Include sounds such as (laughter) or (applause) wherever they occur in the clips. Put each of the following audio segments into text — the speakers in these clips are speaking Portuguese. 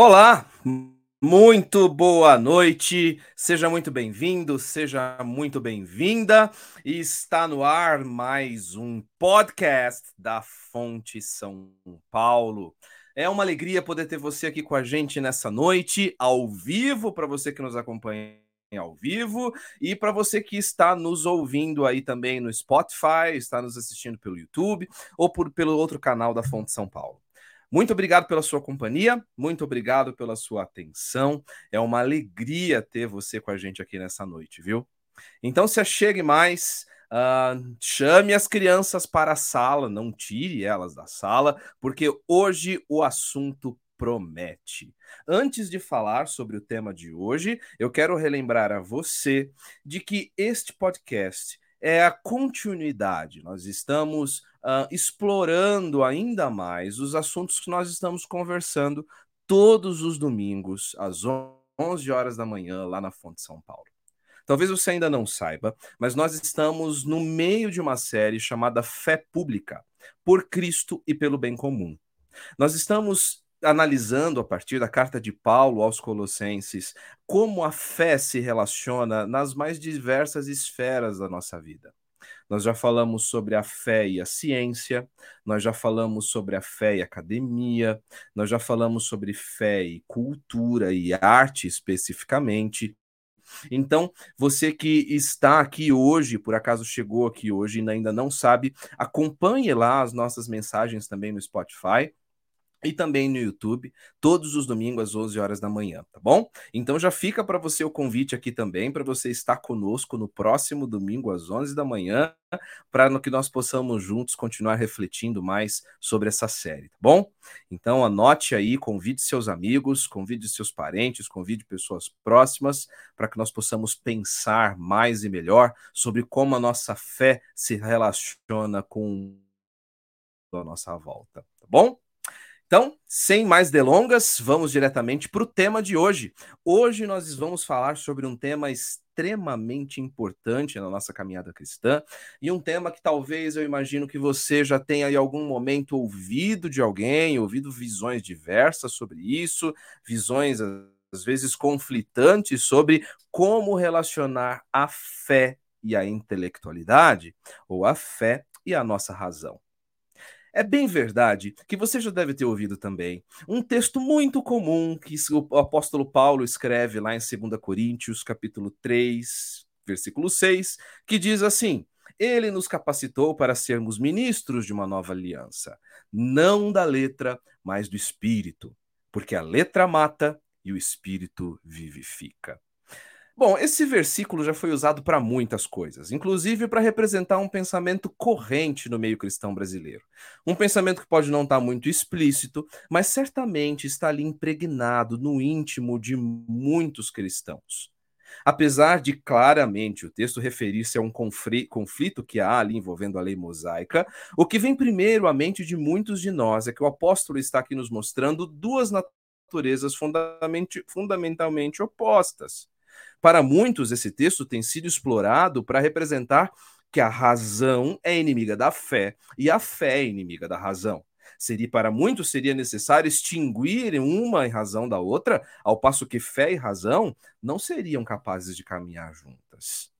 Olá, muito boa noite, seja muito bem-vindo, seja muito bem-vinda. Está no ar mais um podcast da Fonte São Paulo. É uma alegria poder ter você aqui com a gente nessa noite, ao vivo, para você que nos acompanha ao vivo e para você que está nos ouvindo aí também no Spotify, está nos assistindo pelo YouTube ou por, pelo outro canal da Fonte São Paulo. Muito obrigado pela sua companhia, muito obrigado pela sua atenção. É uma alegria ter você com a gente aqui nessa noite, viu? Então se achegue mais, uh, chame as crianças para a sala, não tire elas da sala, porque hoje o assunto promete. Antes de falar sobre o tema de hoje, eu quero relembrar a você de que este podcast é a continuidade. Nós estamos uh, explorando ainda mais os assuntos que nós estamos conversando todos os domingos, às 11 horas da manhã, lá na Fonte São Paulo. Talvez você ainda não saiba, mas nós estamos no meio de uma série chamada Fé Pública, por Cristo e pelo bem comum. Nós estamos analisando a partir da carta de Paulo aos Colossenses como a fé se relaciona nas mais diversas esferas da nossa vida. Nós já falamos sobre a fé e a ciência, nós já falamos sobre a fé e academia, nós já falamos sobre fé e cultura e arte especificamente. Então, você que está aqui hoje, por acaso chegou aqui hoje e ainda não sabe, acompanhe lá as nossas mensagens também no Spotify e também no YouTube, todos os domingos às 11 horas da manhã, tá bom? Então já fica para você o convite aqui também para você estar conosco no próximo domingo às 11 da manhã, para que nós possamos juntos continuar refletindo mais sobre essa série, tá bom? Então anote aí, convide seus amigos, convide seus parentes, convide pessoas próximas, para que nós possamos pensar mais e melhor sobre como a nossa fé se relaciona com a nossa volta, tá bom? Então, sem mais delongas, vamos diretamente para o tema de hoje. Hoje nós vamos falar sobre um tema extremamente importante na nossa caminhada cristã e um tema que talvez eu imagino que você já tenha em algum momento ouvido de alguém, ouvido visões diversas sobre isso, visões às vezes conflitantes sobre como relacionar a fé e a intelectualidade, ou a fé e a nossa razão. É bem verdade que você já deve ter ouvido também um texto muito comum que o apóstolo Paulo escreve lá em 2 Coríntios, capítulo 3, versículo 6, que diz assim: Ele nos capacitou para sermos ministros de uma nova aliança, não da letra, mas do espírito, porque a letra mata e o espírito vivifica. Bom, esse versículo já foi usado para muitas coisas, inclusive para representar um pensamento corrente no meio cristão brasileiro. Um pensamento que pode não estar tá muito explícito, mas certamente está ali impregnado no íntimo de muitos cristãos. Apesar de claramente o texto referir-se a um conflito que há ali envolvendo a lei mosaica, o que vem primeiro à mente de muitos de nós é que o apóstolo está aqui nos mostrando duas naturezas fundamentalmente opostas. Para muitos, esse texto tem sido explorado para representar que a razão é inimiga da fé e a fé é inimiga da razão. Seria para muitos seria necessário extinguir uma em razão da outra, ao passo que fé e razão não seriam capazes de caminhar juntas.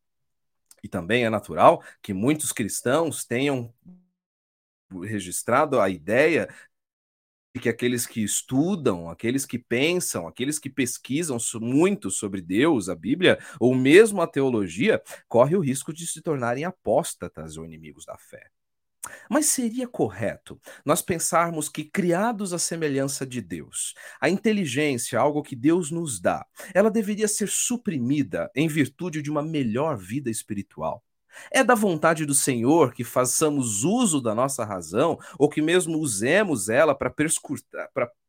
E também é natural que muitos cristãos tenham registrado a ideia que aqueles que estudam, aqueles que pensam, aqueles que pesquisam muito sobre Deus, a Bíblia, ou mesmo a teologia, corre o risco de se tornarem apóstatas ou inimigos da fé. Mas seria correto nós pensarmos que, criados à semelhança de Deus, a inteligência, algo que Deus nos dá, ela deveria ser suprimida em virtude de uma melhor vida espiritual? É da vontade do Senhor que façamos uso da nossa razão, ou que mesmo usemos ela para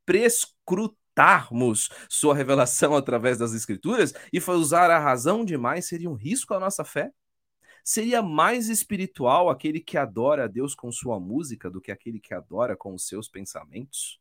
prescrutarmos sua revelação através das Escrituras, e usar a razão demais seria um risco à nossa fé? Seria mais espiritual aquele que adora a Deus com sua música do que aquele que adora com os seus pensamentos?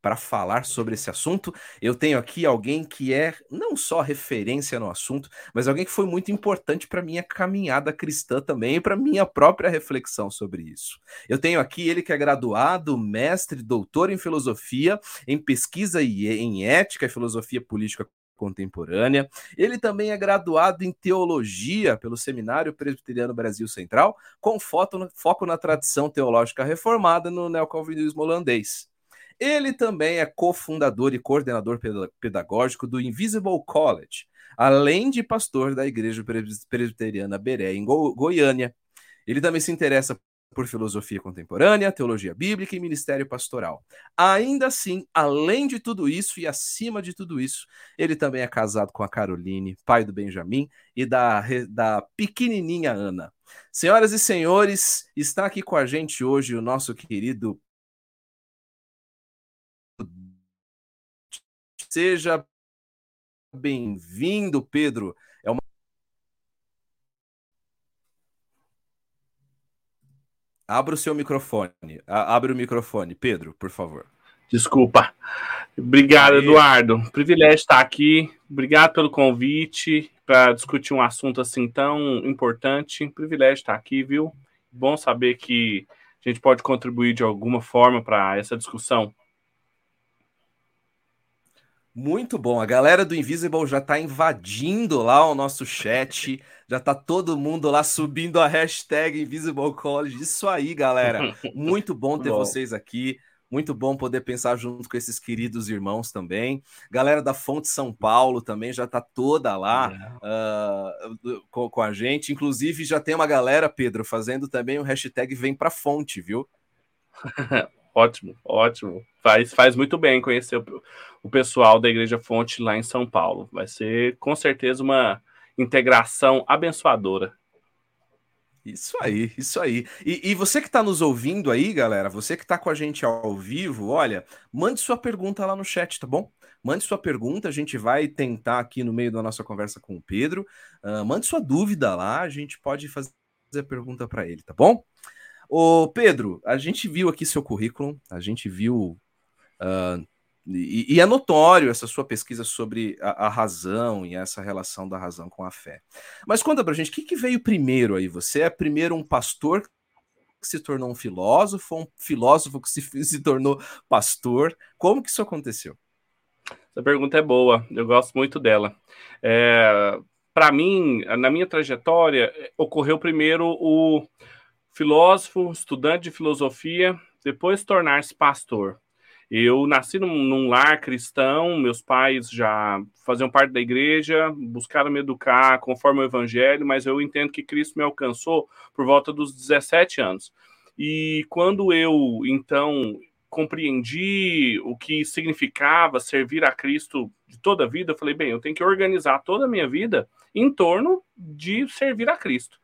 Para falar sobre esse assunto. Eu tenho aqui alguém que é não só referência no assunto, mas alguém que foi muito importante para minha caminhada cristã também e para minha própria reflexão sobre isso. Eu tenho aqui ele que é graduado, mestre, doutor em filosofia, em pesquisa e em ética e filosofia política contemporânea. Ele também é graduado em teologia pelo Seminário Presbiteriano Brasil Central, com foco na tradição teológica reformada no neocalvinismo holandês. Ele também é cofundador e coordenador pedagógico do Invisible College, além de pastor da Igreja Presbiteriana Beré, em Goiânia. Ele também se interessa por filosofia contemporânea, teologia bíblica e ministério pastoral. Ainda assim, além de tudo isso e acima de tudo isso, ele também é casado com a Caroline, pai do Benjamin e da, da pequenininha Ana. Senhoras e senhores, está aqui com a gente hoje o nosso querido Seja bem-vindo, Pedro. É uma... Abra o seu microfone. Abre o microfone, Pedro, por favor. Desculpa. Obrigado. Eduardo. Privilégio estar aqui. Obrigado pelo convite para discutir um assunto assim tão importante. Privilégio estar aqui, viu? Bom saber que a gente pode contribuir de alguma forma para essa discussão. Muito bom. A galera do Invisible já tá invadindo lá o nosso chat. Já tá todo mundo lá subindo a hashtag Invisible College. Isso aí, galera. (laughs) Muito bom ter bom. vocês aqui. Muito bom poder pensar junto com esses queridos irmãos também. Galera da Fonte São Paulo também já tá toda lá uh, com, com, a gente. Inclusive, já tem uma galera, Pedro, fazendo também o hashtag Vem Pra Fonte, viu? (laughs) Ótimo, ótimo. Faz, faz muito bem conhecer o, o pessoal da Igreja Fonte lá em São Paulo. Vai ser com certeza uma integração abençoadora. Isso aí, isso aí. E, e você que está nos ouvindo aí, galera, você que está com a gente ao vivo, olha, mande sua pergunta lá no chat, tá bom? Mande sua pergunta, a gente vai tentar aqui no meio da nossa conversa com o Pedro. Uh, mande sua dúvida lá, a gente pode fazer a pergunta para ele, tá bom? Ô, Pedro, a gente viu aqui seu currículo, a gente viu. Uh, e, e, é notório essa sua pesquisa sobre a, a, razão e essa relação da razão com a fé. Mas conta pra gente, o que, que veio primeiro aí? Você é primeiro um pastor que se tornou um filósofo, um filósofo que se, (laughs) se tornou pastor? Como que isso aconteceu? Essa pergunta é boa, eu gosto muito dela. É, Para mim, na minha trajetória, ocorreu primeiro o filósofo, estudante de filosofia, depois tornar-se pastor. Eu nasci num, num, lar cristão, meus pais já faziam parte da igreja, buscaram me educar conforme o evangelho, mas eu entendo que Cristo me alcançou por volta dos 17 anos. E quando eu, então, compreendi o que significava servir a Cristo de toda a vida, eu falei, bem, eu tenho que organizar toda a minha vida em torno de servir a Cristo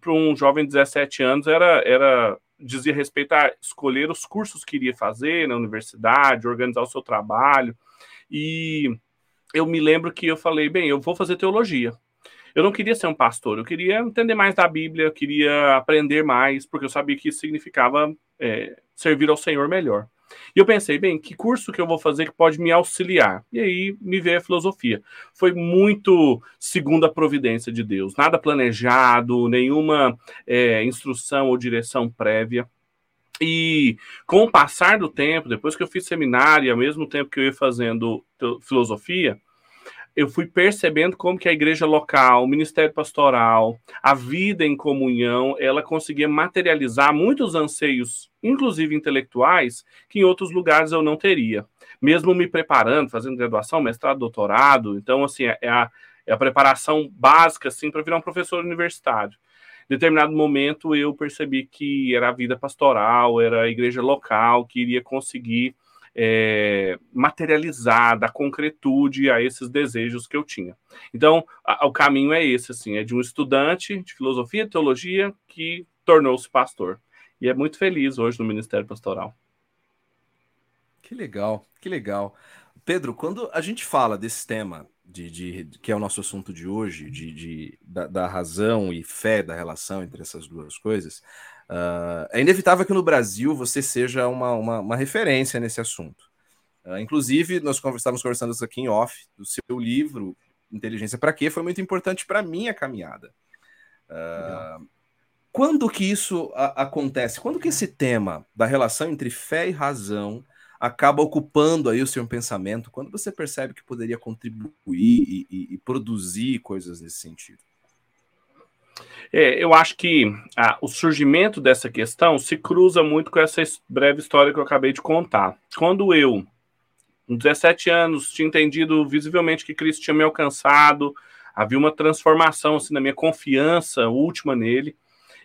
para um jovem de 17 anos era, era dizia respeito a escolher os cursos que iria fazer na universidade, organizar o seu trabalho. E eu me lembro que eu falei, bem, eu vou fazer teologia. Eu não queria ser um pastor, eu queria entender mais da Bíblia, eu queria aprender mais, porque eu sabia que isso significava é, servir ao Senhor melhor. E eu pensei, bem, que curso que eu vou fazer que pode me auxiliar? E aí me veio a filosofia. Foi muito segundo a providência de Deus, nada planejado, nenhuma é, instrução ou direção prévia. E com o passar do tempo, depois que eu fiz seminário, ao mesmo tempo que eu ia fazendo filosofia, eu fui percebendo como que a igreja local, o ministério pastoral, a vida em comunhão, ela conseguia materializar muitos anseios, inclusive intelectuais, que em outros lugares eu não teria. Mesmo me preparando, fazendo graduação, mestrado, doutorado, então assim, é a, é a preparação básica assim para virar um professor universitário. Em determinado momento eu percebi que era a vida pastoral, era a igreja local que iria conseguir é, dar concretude a esses desejos que eu tinha. Então, a, o caminho é esse, assim, é de um estudante de filosofia e teologia que tornou-se pastor. E é muito feliz hoje no Ministério Pastoral. Que legal, que legal. Pedro, quando a gente fala desse tema, de, de, que é o nosso assunto de hoje, de, de da, da, razão e fé, da relação entre essas duas coisas, Uh, é inevitável que no Brasil você seja uma, uma, uma, referência nesse assunto. Uh, inclusive, nós estávamos conversando isso aqui em off, do seu livro, Inteligência para Quê, foi muito importante para a minha caminhada. Uh, quando que isso a, acontece? Quando que esse tema da relação entre fé e razão acaba ocupando aí o seu pensamento? Quando você percebe que poderia contribuir e, e, e produzir coisas nesse sentido? É, eu acho que ah, o surgimento dessa questão se cruza muito com essa breve história que eu acabei de contar. Quando eu, com 17 anos, tinha entendido visivelmente que Cristo tinha me alcançado, havia uma transformação assim, na minha confiança última nele,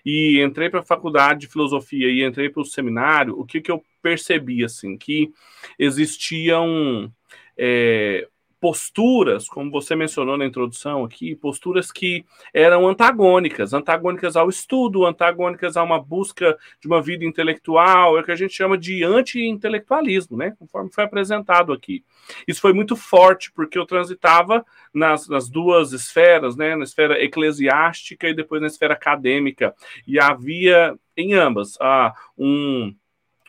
e entrei para a faculdade de filosofia e entrei para o seminário, o que, que eu percebi, assim, que existiam é, posturas, como você mencionou na introdução aqui, posturas que eram antagônicas, antagônicas ao estudo, antagônicas a uma busca de uma vida intelectual, é o que a gente chama de anti-intelectualismo, né? Conforme foi apresentado aqui. Isso foi muito forte, porque eu transitava nas, nas duas esferas, né? Na esfera eclesiástica e depois na esfera acadêmica. E havia em ambas ah, um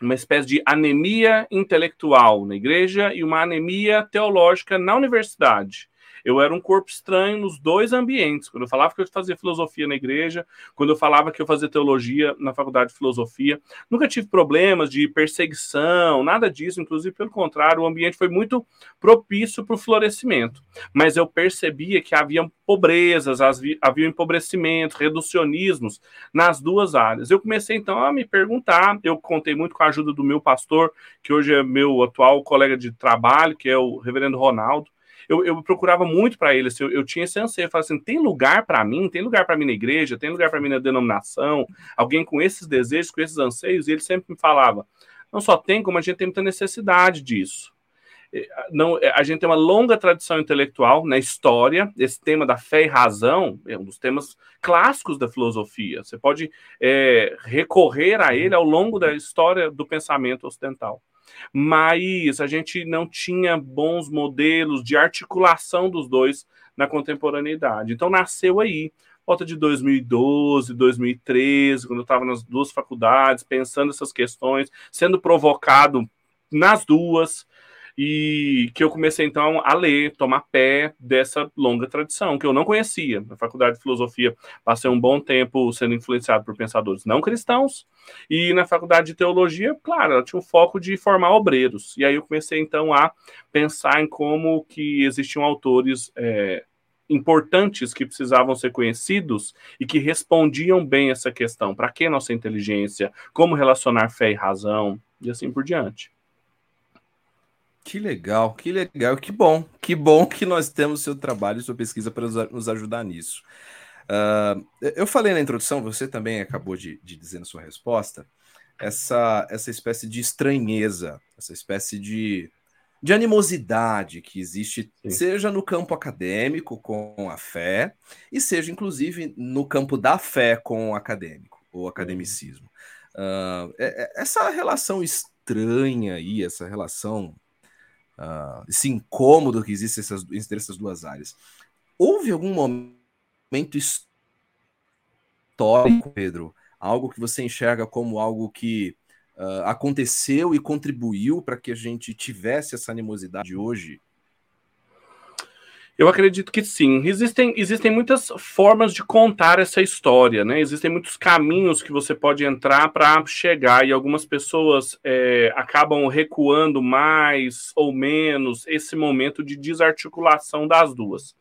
uma espécie de anemia intelectual na igreja e uma anemia teológica na universidade. Eu era um corpo estranho nos dois ambientes. Quando eu falava que eu fazia filosofia na igreja, quando eu falava que eu fazia teologia na faculdade de filosofia, nunca tive problemas de perseguição, nada disso. Inclusive, pelo contrário, o ambiente foi muito propício para o florescimento. Mas eu percebia que havia pobrezas, havia empobrecimento, reducionismos nas duas áreas. Eu comecei então a me perguntar. Eu contei muito com a ajuda do meu pastor, que hoje é meu atual colega de trabalho, que é o reverendo Ronaldo eu, eu procurava muito para ele, eu, eu, tinha esse anseio, eu falava assim, tem lugar para mim, tem lugar para mim na igreja, tem lugar para mim na denominação, alguém com esses desejos, com esses anseios, e ele sempre me falava, não só tem, como a gente tem muita necessidade disso. Não, é, a gente tem uma longa tradição intelectual na história. Esse tema da fé e razão é um dos temas clássicos da filosofia. Você pode é, recorrer a ele ao longo da história do pensamento ocidental mas a gente não tinha bons modelos de articulação dos dois na contemporaneidade. Então nasceu aí, volta de 2012, 2013, quando eu estava nas duas faculdades, pensando essas questões, sendo provocado nas duas, e que eu comecei então a ler, tomar pé dessa longa tradição que eu não conhecia. Na faculdade de filosofia passei um bom tempo sendo influenciado por pensadores não cristãos e na faculdade de teologia, claro, ela tinha um foco de formar obreiros. E aí eu comecei então a pensar em como que existiam autores é, importantes que precisavam ser conhecidos e que respondiam bem essa questão. Para que nossa inteligência? Como relacionar fé e razão? E assim por diante. Que legal, que legal, que bom, que bom que nós temos seu trabalho e sua pesquisa para nos ajudar nisso. Uh, eu falei na introdução, você também acabou de, de, dizer na sua resposta, essa, essa espécie de estranheza, essa espécie de, de animosidade que existe, Sim. seja no campo acadêmico com a fé, e seja inclusive no campo da fé com o acadêmico, ou academicismo. Uh, essa relação estranha aí, essa relação uh, esse incômodo que existe essas, entre essas duas áreas. Houve algum momento histórico, Pedro, algo que você enxerga como algo que uh, aconteceu e contribuiu para que a gente tivesse essa animosidade hoje? Eu acredito que sim. Existem, existem muitas formas de contar essa história, né? Existem muitos caminhos que você pode entrar para chegar, e algumas pessoas é, acabam recuando mais ou menos esse momento de desarticulação das duas.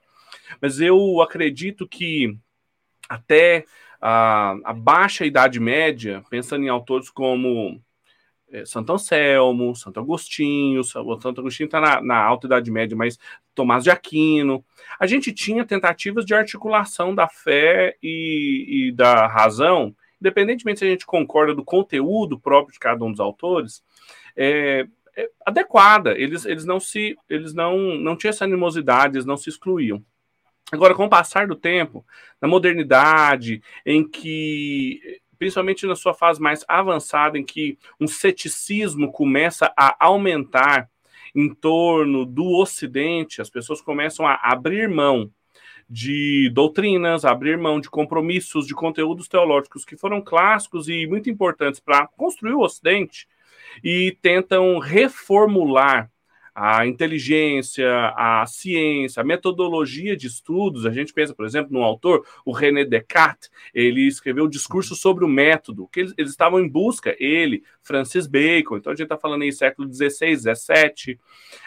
Mas eu acredito que até a, a baixa Idade Média, pensando em autores como Santo Anselmo, Santo Agostinho, Santo Agostinho está na, na, Alta Idade Média, mas Tomás de Aquino. A gente tinha tentativas de articulação da fé e, e da razão, independentemente se a gente concorda do conteúdo próprio de cada um dos autores, é, é adequada. Eles, eles não se eles não, não tinham essa animosidade, eles não se excluíam. Agora, com o passar do tempo, na modernidade, em que principalmente na sua fase mais avançada, em que um ceticismo começa a aumentar em torno do Ocidente, as pessoas começam a abrir mão de doutrinas, abrir mão de compromissos, de conteúdos teológicos que foram clássicos e muito importantes para construir o Ocidente e tentam reformular a inteligência, a ciência, a metodologia de estudos. A gente pensa, por exemplo, no autor, o René Descartes, ele escreveu o discurso sobre o método, que eles, eles estavam em busca, ele, Francis Bacon, então a gente está falando aí século XVI, XVII,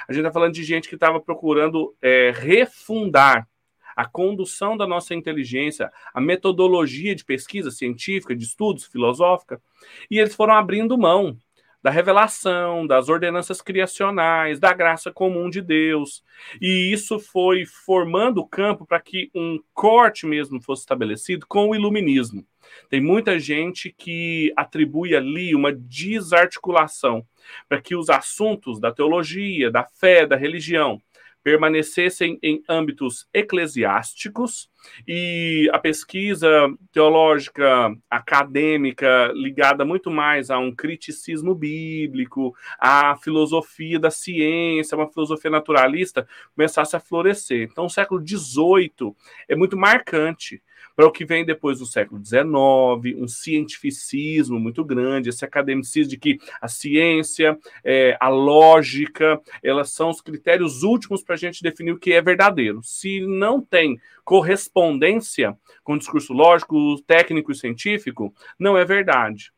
a gente está falando de gente que estava procurando é, refundar a condução da nossa inteligência, a metodologia de pesquisa científica, de estudos, filosófica, e eles foram abrindo mão da revelação, das ordenanças criacionais, da graça comum de Deus. E isso foi formando o campo para que um corte mesmo fosse estabelecido com o iluminismo. Tem muita gente que atribui ali uma desarticulação para que os assuntos da teologia, da fé, da religião permanecessem em âmbitos eclesiásticos e a pesquisa teológica acadêmica ligada muito mais a um criticismo bíblico, à filosofia da ciência, uma filosofia naturalista, começasse a florescer. Então, o século XVIII é muito marcante para o que vem depois do século XIX, um cientificismo muito grande, esse academicismo de que a ciência, é, a lógica, elas são os critérios últimos para a gente definir o que é verdadeiro. Se não tem correspondência com o discurso lógico, técnico e científico, não é verdade.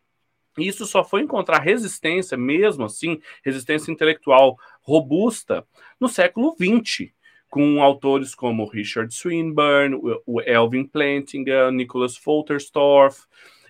Isso só foi encontrar resistência, mesmo assim, resistência intelectual robusta, no século XX com autores como Richard Swinburne, o Elvin Plantinga, Nicholas Folterstorff.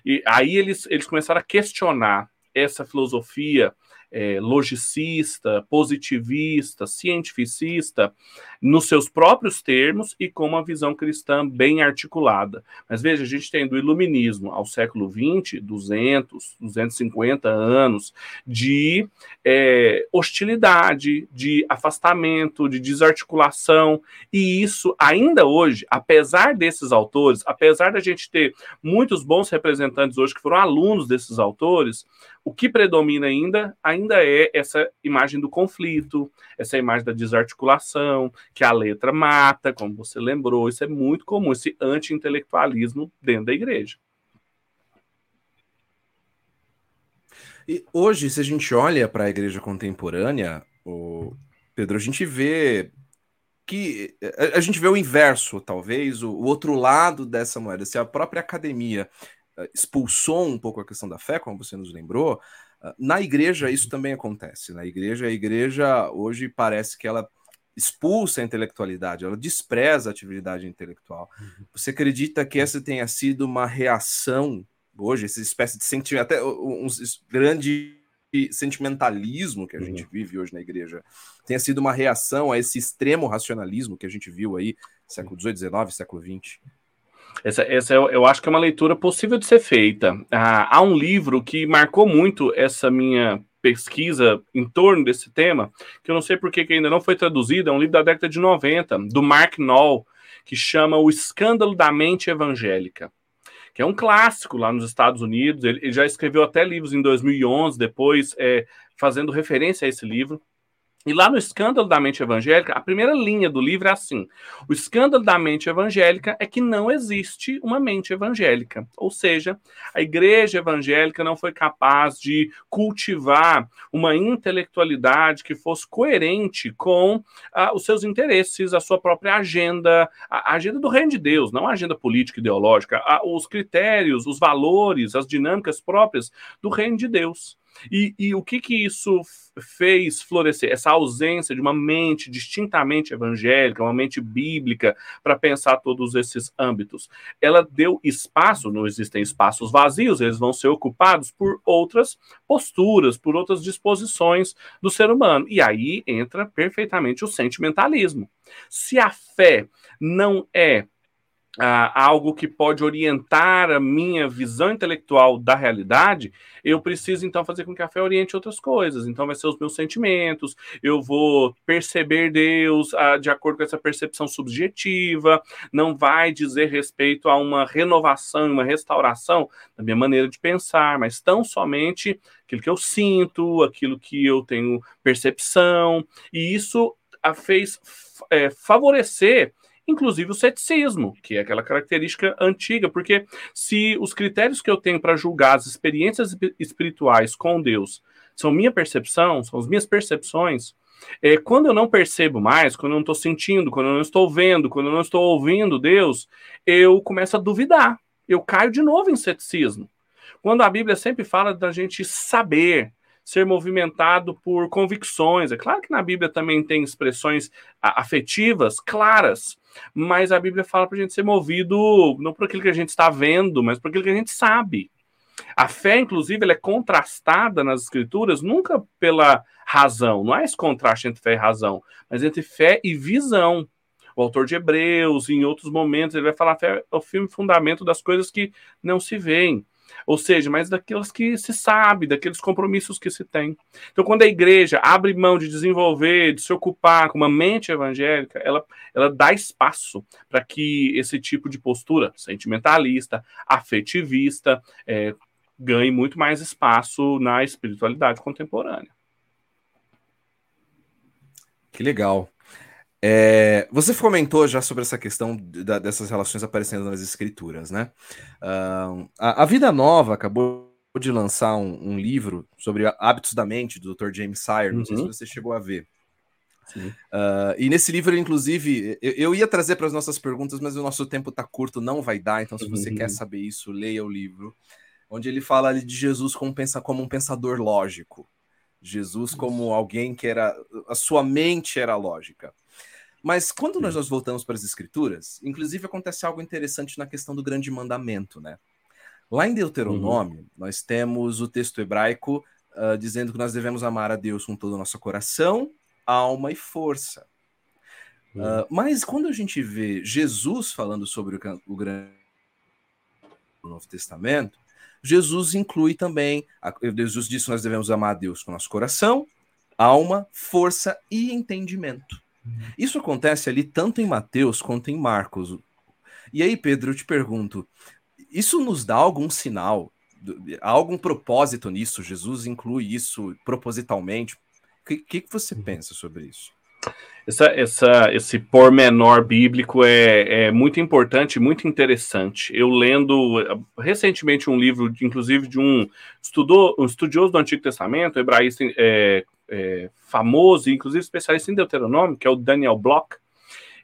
E aí eles, eles começaram a questionar essa filosofia é, logicista, positivista, cientificista, nos seus próprios termos e com uma visão cristã bem articulada. Mas veja, a gente tem do iluminismo ao século XX, 200, 250 anos de é, hostilidade, de afastamento, de desarticulação, e isso ainda hoje, apesar desses autores, apesar da gente ter muitos bons representantes hoje que foram alunos desses autores, o que predomina ainda, ainda é essa imagem do conflito, essa imagem da desarticulação, que a letra mata, como você lembrou, isso é muito comum, esse anti-intelectualismo dentro da igreja. E hoje, se a gente olha para a igreja contemporânea, o Pedro, a gente vê que a, gente vê o inverso, talvez, o, outro lado dessa moeda. Se a própria academia eh, expulsou um pouco a questão da fé, como você nos lembrou, na igreja isso também acontece. Na igreja, a igreja hoje parece que ela expulsa a intelectualidade, ela despreza a atividade intelectual. Uhum. Você acredita que essa tenha sido uma reação hoje, essa espécie de sentimento, até um grande sentimentalismo que a gente uhum. vive hoje na igreja, tenha sido uma reação a esse extremo racionalismo que a gente viu aí século XVIII, XIX, século XX? Essa, essa eu, eu, acho que é uma leitura possível de ser feita. Ah, há um livro que marcou muito essa minha pesquisa em torno desse tema, que eu não sei por que ainda não foi traduzido, é um livro da década de 90, do Mark Knoll, que chama O Escândalo da Mente Evangélica, que é um clássico lá nos Estados Unidos. Ele, ele já escreveu até livros em 2011, depois é, fazendo referência a esse livro. E lá no Escândalo da Mente Evangélica, a primeira linha do livro é assim: o escândalo da mente evangélica é que não existe uma mente evangélica. Ou seja, a igreja evangélica não foi capaz de cultivar uma intelectualidade que fosse coerente com ah, os seus interesses, a sua própria agenda, a, agenda do reino de Deus, não a agenda política ideológica, a, os critérios, os valores, as dinâmicas próprias do reino de Deus. E, e o que que isso fez florescer? Essa ausência de uma mente distintamente evangélica, uma mente bíblica, para pensar todos esses âmbitos. Ela deu espaço, não existem espaços vazios, eles vão ser ocupados por outras posturas, por outras disposições do ser humano. E aí entra perfeitamente o sentimentalismo. Se a fé não é Uh, algo que pode orientar a minha visão intelectual da realidade, eu preciso então fazer com que a fé oriente outras coisas. Então, vai ser os meus sentimentos, eu vou perceber Deus uh, de acordo com essa percepção subjetiva, não vai dizer respeito a uma renovação, uma restauração da minha maneira de pensar, mas tão somente aquilo que eu sinto, aquilo que eu tenho percepção, e isso a fez é, favorecer inclusive o ceticismo, que é aquela característica antiga, porque se os critérios que eu tenho para julgar as experiências espirituais com Deus são minha percepção, são as minhas percepções, é, quando eu não percebo mais, quando eu não estou sentindo, quando eu não estou vendo, quando eu não estou ouvindo Deus, eu começo a duvidar. Eu caio de novo em ceticismo. Quando a Bíblia sempre fala da gente saber, ser movimentado por convicções. É claro que na Bíblia também tem expressões afetivas claras, mas a Bíblia fala para a gente ser movido não por aquilo que a gente está vendo, mas por aquilo que a gente sabe. A fé, inclusive, ela é contrastada nas escrituras nunca pela razão, não é esse contraste entre fé e razão, mas entre fé e visão. O autor de Hebreus, em outros momentos, ele vai falar fé é o filme fundamento das coisas que não se veem. Ou seja, mas daquelas que se sabe, daqueles compromissos que se tem. Então, quando a igreja abre mão de desenvolver, de se ocupar com uma mente evangélica, ela, ela dá espaço para que esse tipo de postura sentimentalista, afetivista, é, ganhe muito mais espaço na espiritualidade contemporânea. Que legal. É, você comentou já sobre essa questão da, dessas relações aparecendo nas escrituras, né? Uh, a, a, Vida Nova acabou de lançar um, um, livro sobre hábitos da mente do Dr. James Sire, não uhum. sei se uhum. você chegou a ver. Uh, e nesse livro, inclusive, eu, eu ia trazer para as nossas perguntas, mas o nosso tempo está curto, não vai dar. Então, se você uhum. quer saber isso, leia o livro, onde ele fala de Jesus como, pensa, como um pensador lógico. Jesus como alguém que era. A sua mente era lógica. Mas quando nós, nós voltamos para as escrituras, inclusive acontece algo interessante na questão do grande mandamento, né? Lá em Deuteronômio, uhum. nós temos o texto hebraico uh, dizendo que nós devemos amar a Deus com todo o nosso coração, alma e força. Uhum. Uh, mas quando a gente vê Jesus falando sobre o, o grande Novo Testamento, Jesus inclui também, a, Jesus disse que nós devemos amar a Deus com nosso coração, alma, força e entendimento. Isso acontece ali tanto em Mateus quanto em Marcos. E aí, Pedro, eu te pergunto: isso nos dá algum sinal? Há algum propósito nisso? Jesus inclui isso propositalmente? O que, que, você uhum. pensa sobre isso? Essa, essa, esse pormenor bíblico é, é muito importante, muito interessante. Eu lendo eh, recentemente um livro, inclusive de um, estudou, um estudioso do Antigo Testamento, hebraísta é, é, famoso, inclusive especialista em Deuteronômio, que é o Daniel Bloch,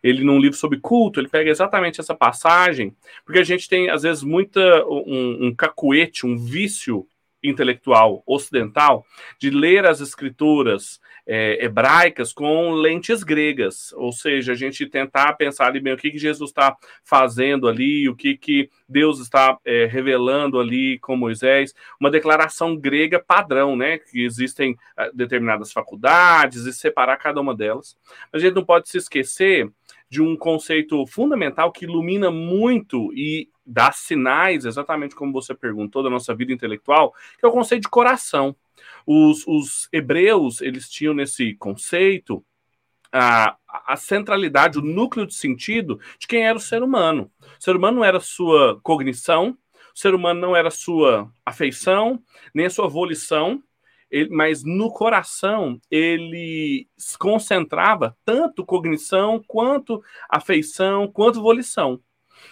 ele num livro sobre culto, ele pega exatamente essa passagem, porque a gente tem, às vezes, muita um, um cacuete, um vício intelectual ocidental de ler as escrituras é, hebraicas com lentes gregas, ou seja, a gente tentar pensar ali bem o que, que Jesus está fazendo ali, o que, que Deus está é, revelando ali com Moisés, uma declaração grega padrão, né? Que existem é, determinadas faculdades e separar cada uma delas. Mas a gente não pode se esquecer de um conceito fundamental que ilumina muito e dá sinais, exatamente como você perguntou, da nossa vida intelectual, que é o conceito de coração. Os, os hebreus, eles tinham nesse conceito a, a centralidade, o núcleo de sentido de quem era o ser humano. O ser humano não era sua cognição, o ser humano não era sua afeição, nem a sua volição, ele, mas no coração ele concentrava tanto cognição, quanto afeição, quanto volição.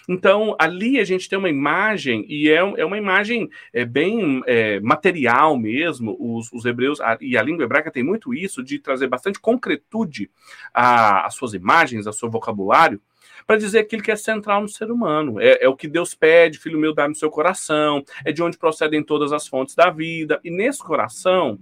Então, ali a gente tem uma imagem, e é, é uma imagem é, bem é, material mesmo. Os, os hebreus, a, e a língua hebraica tem muito isso, de trazer bastante concretude às suas imagens, ao seu vocabulário, para dizer aquilo que é central no ser humano. É, é, o que Deus pede, filho meu, dá no seu coração, é de onde procedem todas as fontes da vida. E nesse coração,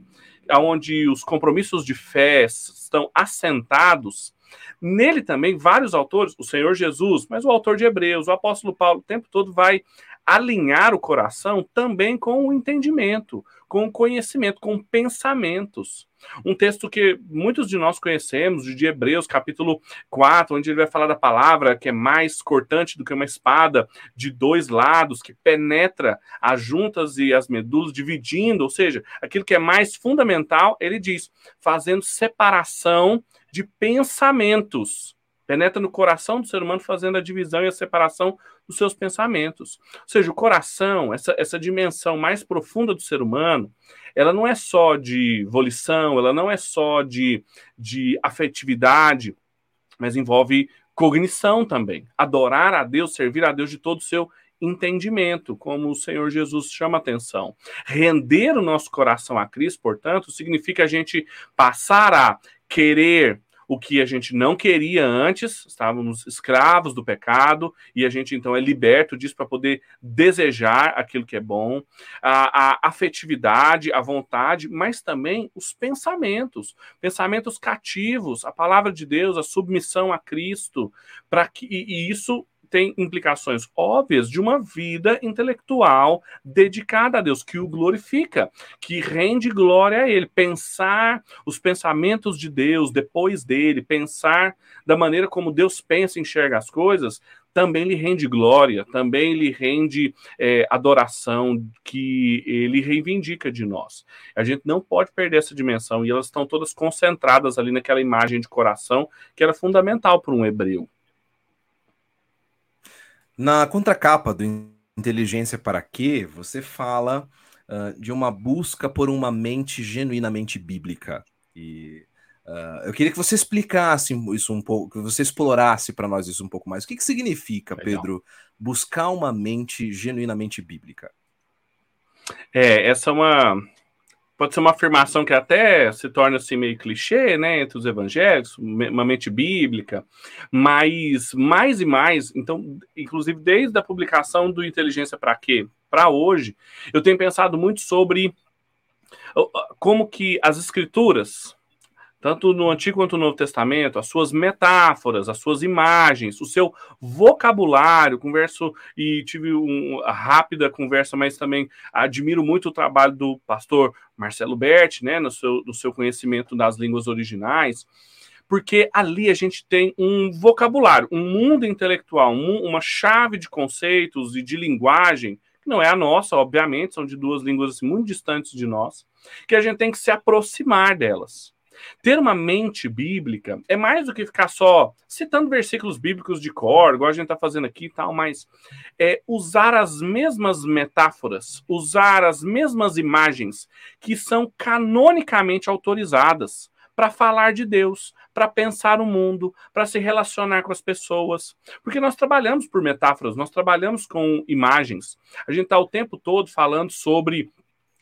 onde os compromissos de fé estão assentados, Nele também, vários autores, o Senhor Jesus, mas o autor de Hebreus, o apóstolo Paulo, o tempo todo vai alinhar o coração também com o entendimento, com conhecimento, com pensamentos. Um texto que muitos de nós conhecemos, de Hebreus, capítulo 4, onde ele vai falar da palavra que é mais cortante do que uma espada de dois lados, que penetra as juntas e as medulas, dividindo, ou seja, aquilo que é mais fundamental, ele diz, fazendo separação de pensamentos. Penetra no coração do ser humano, fazendo a divisão e a separação dos seus pensamentos. Ou seja, o coração, essa, essa dimensão mais profunda do ser humano, ela não é só de volição, ela não é só de, de afetividade, mas envolve cognição também. Adorar a Deus, servir a Deus de todo o seu entendimento, como o Senhor Jesus chama atenção. Render o nosso coração a Cristo, portanto, significa a gente passar a querer o que a gente não queria antes, estávamos escravos do pecado, e a gente então é liberto disso para poder desejar aquilo que é bom, a, a, afetividade, a vontade, mas também os pensamentos, pensamentos cativos, a palavra de Deus, a submissão a Cristo, para que e, e isso tem implicações óbvias de uma vida intelectual dedicada a Deus, que o glorifica, que rende glória a Ele. Pensar os pensamentos de Deus depois dele, pensar da maneira como Deus pensa e enxerga as coisas, também lhe rende glória, também lhe rende é, adoração que ele reivindica de nós. A gente não pode perder essa dimensão e elas estão todas concentradas ali naquela imagem de coração que era fundamental para um hebreu. Na contracapa do Inteligência para Quê, você fala uh, de uma busca por uma mente genuinamente bíblica. E uh, eu queria que você explicasse isso um pouco, que você explorasse para nós isso um pouco mais. O que, que significa, Legal. Pedro, buscar uma mente genuinamente bíblica? É, essa é uma, pode ser uma afirmação que até se torna assim meio clichê, né, entre os evangélicos, uma mente bíblica, mas mais e mais, então, inclusive desde a publicação do Inteligência para quê? Para hoje, eu tenho pensado muito sobre como que as escrituras tanto no Antigo quanto no Novo Testamento, as suas metáforas, as suas imagens, o seu vocabulário. Converso e tive uma rápida conversa, mas também admiro muito o trabalho do pastor Marcelo Berti, né, no seu, no seu conhecimento das línguas originais, porque ali a gente tem um vocabulário, um mundo intelectual, um, uma chave de conceitos e de linguagem que não é a nossa, obviamente, são de duas línguas assim, muito distantes de nós, que a gente tem que se aproximar delas. Ter uma mente bíblica é mais do que ficar só citando versículos bíblicos de cor, igual a gente está fazendo aqui e tal, mas é usar as mesmas metáforas, usar as mesmas imagens que são canonicamente autorizadas para falar de Deus, para pensar o mundo, para se relacionar com as pessoas. Porque nós trabalhamos por metáforas, nós trabalhamos com imagens. A gente está o tempo todo falando sobre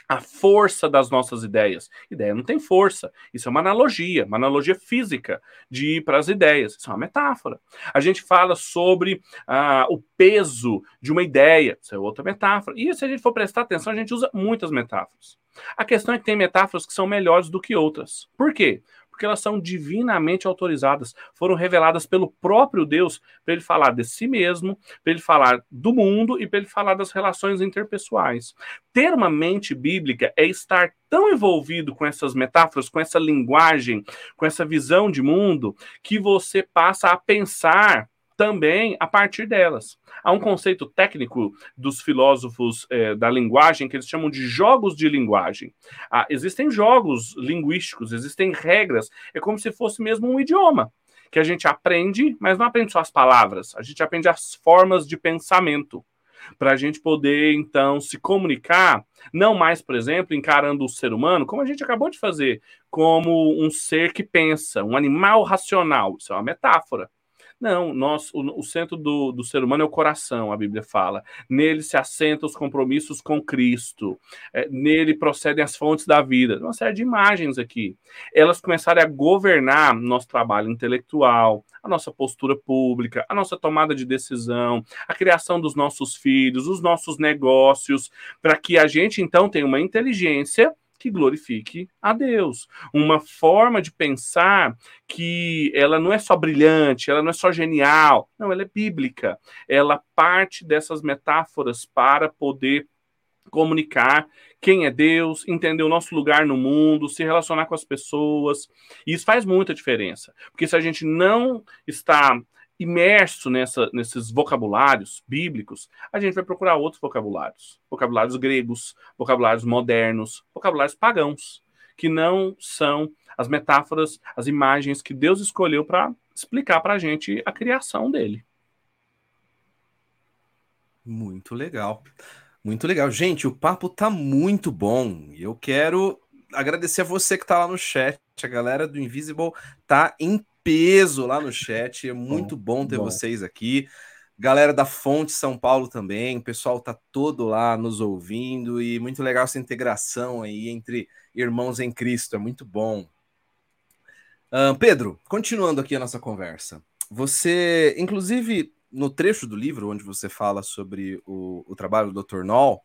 a força das nossas ideias. Ideia não tem força. Isso é uma analogia, uma analogia física de ir para as ideias. Isso é uma metáfora. A gente fala sobre ah, o peso de uma ideia. Isso é outra metáfora. E se a gente for prestar atenção, a gente usa muitas metáforas. A questão é que tem metáforas que são melhores do que outras. Por quê? Porque elas são divinamente autorizadas, foram reveladas pelo próprio Deus para ele falar de si mesmo, para ele falar do mundo e para ele falar das relações interpessoais. Ter uma mente bíblica é estar tão envolvido com essas metáforas, com essa linguagem, com essa visão de mundo, que você passa a pensar também a partir delas. Há um conceito técnico dos filósofos é, da linguagem que eles chamam de jogos de linguagem. Ah, existem jogos linguísticos, existem regras, é como se fosse mesmo um idioma. Que a gente aprende, mas não aprende só as palavras, a gente aprende as formas de pensamento para a gente poder então se comunicar, não mais, por exemplo, encarando o ser humano, como a gente acabou de fazer, como um ser que pensa, um animal racional. Isso é uma metáfora. Não, nós, o, o centro do, do ser humano é o coração, a Bíblia fala. Nele se assentam os compromissos com Cristo. É, nele procedem as fontes da vida. Uma série de imagens aqui. Elas começarem a governar nosso trabalho intelectual, a nossa postura pública, a nossa tomada de decisão, a criação dos nossos filhos, os nossos negócios, para que a gente então tenha uma inteligência que glorifique a Deus. Uma forma de pensar que ela não é só brilhante, ela não é só genial, não, ela é bíblica. Ela parte dessas metáforas para poder comunicar quem é Deus, entender o nosso lugar no mundo, se relacionar com as pessoas. E isso faz muita diferença. Porque se a gente não está imerso nessa, nesses vocabulários bíblicos, a gente vai procurar outros vocabulários. Vocabulários gregos, vocabulários modernos, vocabulários pagãos, que não são as metáforas, as imagens que Deus escolheu para explicar para a gente a criação dele. Muito legal. Muito legal. Gente, o papo tá muito bom. Eu quero agradecer a você que tá lá no chat. A galera do Invisible tá em peso lá no chat. É muito bom, bom ter bom. vocês aqui. Galera da Fonte São Paulo também, o pessoal tá todo lá nos ouvindo e muito legal essa integração aí entre irmãos em Cristo, é muito bom. Uh, Pedro, continuando aqui a nossa conversa, você, inclusive, no trecho do livro onde você fala sobre o, o trabalho do Dr. Noll,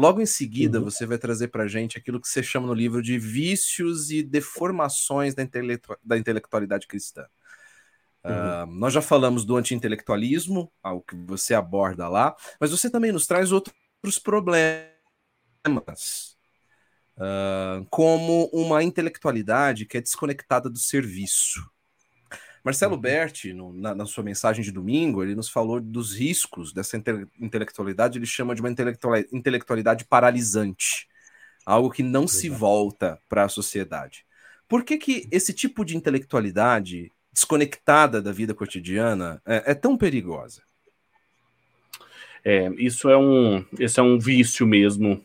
logo em seguida uhum. você vai trazer para gente aquilo que você chama no livro de vícios e deformações da, intelectu da intelectualidade cristã. Uhum. Uh, nós já falamos do anti-intelectualismo, algo que você aborda lá, mas você também nos traz outros problemas, uh, como uma intelectualidade que é desconectada do serviço. Marcelo uhum. Berti, no, na, na, sua mensagem de domingo, ele nos falou dos riscos dessa inte intelectualidade, ele chama de uma intelectualidade paralisante, algo que não Exato. se volta para a sociedade. Por que, que esse tipo de intelectualidade desconectada da vida cotidiana é, é tão perigosa? É, isso é um, esse é um vício mesmo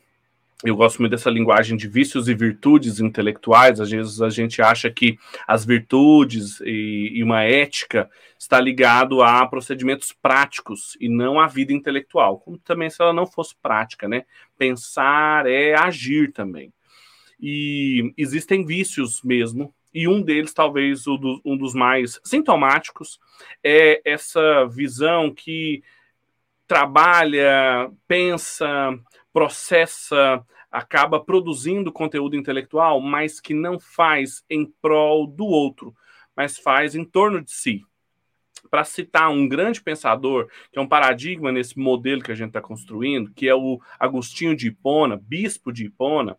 eu gosto muito dessa linguagem de vícios e virtudes intelectuais. Às vezes a gente acha que as virtudes e, e, uma ética está ligado a procedimentos práticos e não à vida intelectual. Como também se ela não fosse prática, né? Pensar é agir também. E existem vícios mesmo. E um deles, talvez do, um dos mais sintomáticos, é essa visão que trabalha, pensa, processa, acaba produzindo conteúdo intelectual, mas que não faz em prol do outro, mas faz em torno de si. Para citar um grande pensador, que é um paradigma nesse modelo que a gente está construindo, que é o Agostinho de Hipona, bispo de Hipona,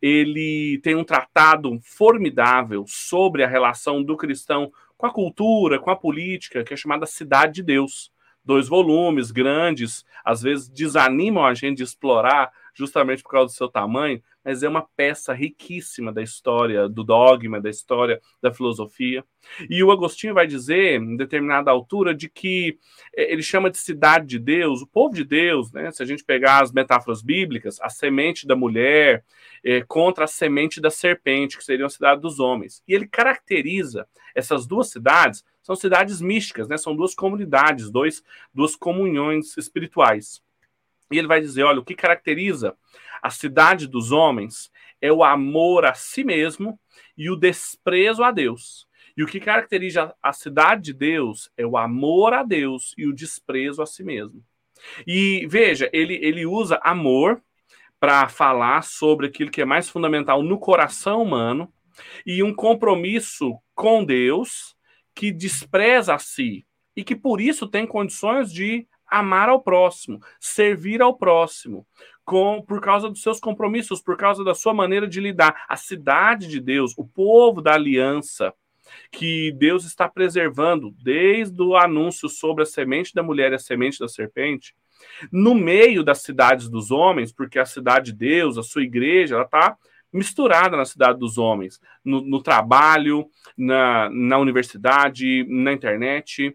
ele tem um tratado formidável sobre a relação do cristão com a cultura, com a política, que é chamada Cidade de Deus dois volumes grandes, às vezes desanimam a gente de explorar justamente por causa do seu tamanho, mas é uma peça riquíssima da história do dogma, da história da filosofia. E o Agostinho vai dizer, em determinada altura, de que eh, ele chama de cidade de Deus, o povo de Deus, né? Se a gente pegar as metáforas bíblicas, a semente da mulher é, contra a semente da serpente, que seria a cidade dos homens. E ele caracteriza essas duas cidades, são cidades místicas, né? São duas comunidades, dois, duas comunhões espirituais. E ele vai dizer: olha, o que caracteriza a cidade dos homens é o amor a si mesmo e o desprezo a Deus. E o que caracteriza a cidade de Deus é o amor a Deus e o desprezo a si mesmo. E veja, ele, ele usa amor para falar sobre aquilo que é mais fundamental no coração humano e um compromisso com Deus que despreza a si e que por isso tem condições de amar ao próximo, servir ao próximo, com por causa dos seus compromissos, por causa da sua maneira de lidar. A cidade de Deus, o povo da aliança, que Deus está preservando desde o anúncio sobre a semente da mulher e a semente da serpente, no meio das cidades dos homens, porque a cidade de Deus, a sua igreja, ela está misturada na cidade dos homens, no, no trabalho, na, na universidade, na internet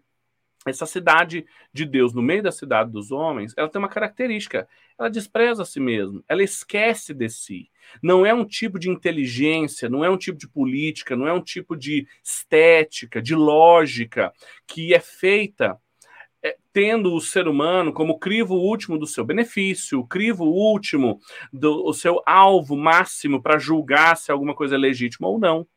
essa cidade de Deus no meio da cidade dos homens, ela tem uma característica. Ela despreza a si mesma, ela esquece de si. Não é um tipo de inteligência, não é um tipo de política, não é um tipo de estética, de lógica que é feita é, tendo o ser humano como crivo último do seu benefício, crivo último do seu alvo máximo para julgar se alguma coisa é legítima ou não.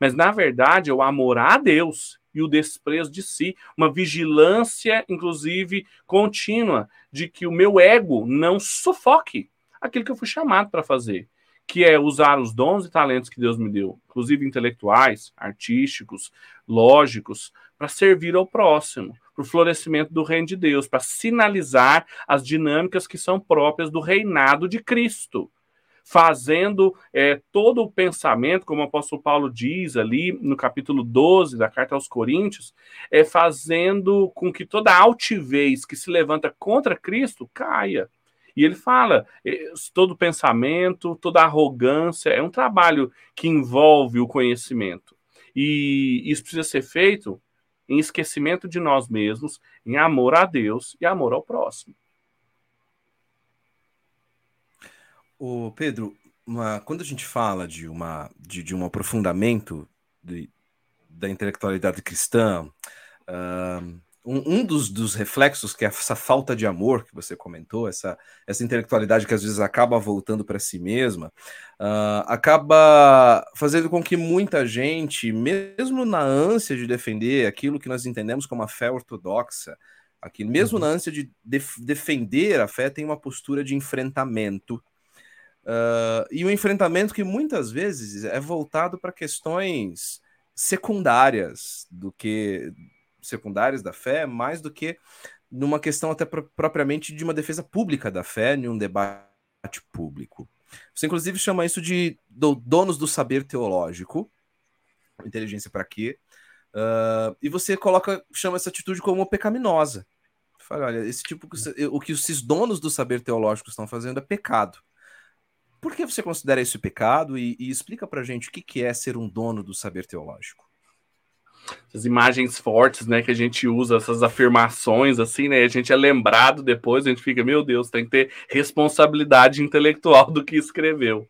Mas na verdade é o amor a Deus e o desprezo de si, uma vigilância, inclusive, contínua, de que o meu ego não sufoque aquilo que eu fui chamado para fazer, que é usar os dons e talentos que Deus me deu, inclusive intelectuais, artísticos, lógicos, para servir ao próximo, para o florescimento do reino de Deus, para sinalizar as dinâmicas que são próprias do reinado de Cristo fazendo é, todo o pensamento, como o apóstolo Paulo diz ali no capítulo 12 da carta aos Coríntios, é fazendo com que toda altivez que se levanta contra Cristo caia. E ele fala: é, todo pensamento, toda arrogância, é um trabalho que envolve o conhecimento. E isso precisa ser feito em esquecimento de nós mesmos, em amor a Deus e amor ao próximo. O Pedro, uma, quando a gente fala de, uma, de, de um aprofundamento de, da intelectualidade cristã, uh, um, um dos, dos, reflexos que é essa falta de amor que você comentou, essa, essa intelectualidade que às vezes acaba voltando para si mesma, uh, acaba fazendo com que muita gente, mesmo na ânsia de defender aquilo que nós entendemos como a fé ortodoxa, aqui, mesmo uhum. na ânsia de def defender a fé, tem uma postura de enfrentamento. Uh, e um enfrentamento que muitas vezes é voltado para questões secundárias do que secundárias da fé, mais do que numa questão até propriamente de uma defesa pública da fé, em um debate público. Você inclusive chama isso de do, donos do saber teológico, inteligência para quê? Uh, e você coloca, chama essa atitude como pecaminosa. Fala, olha, esse tipo, o que esses donos do saber teológico estão fazendo é pecado. Por que você considera isso pecado? E, e explica pra gente o que, que é ser um dono do saber teológico essas imagens fortes, né, que a gente usa, essas afirmações, assim, né, a gente é lembrado depois, a gente fica, meu Deus, tem que ter responsabilidade intelectual (laughs) do que escreveu.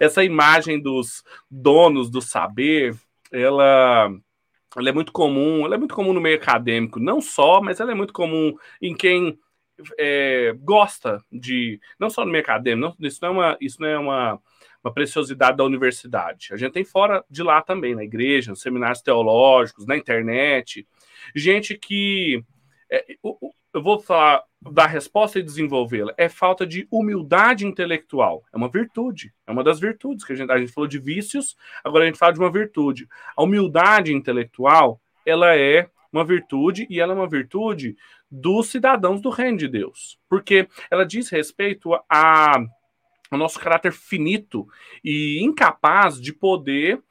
Essa imagem dos donos do saber, ela, ela é muito comum, ela é muito comum no meio acadêmico, não só, mas ela é muito comum em quem é, gosta de, não só no meio acadêmico, não, isso não é uma, isso não é uma uma preciosidade da universidade. A gente tem fora de lá também, na igreja, nos seminários teológicos, na internet, gente que. É, eu vou falar da resposta e desenvolvê-la. É falta de humildade intelectual. É uma virtude. É uma das virtudes que a gente, a gente falou de vícios, agora a gente fala de uma virtude. A humildade intelectual, ela é uma virtude e ela é uma virtude dos cidadãos do reino de Deus. Porque ela diz respeito a o nosso caráter finito e incapaz de poder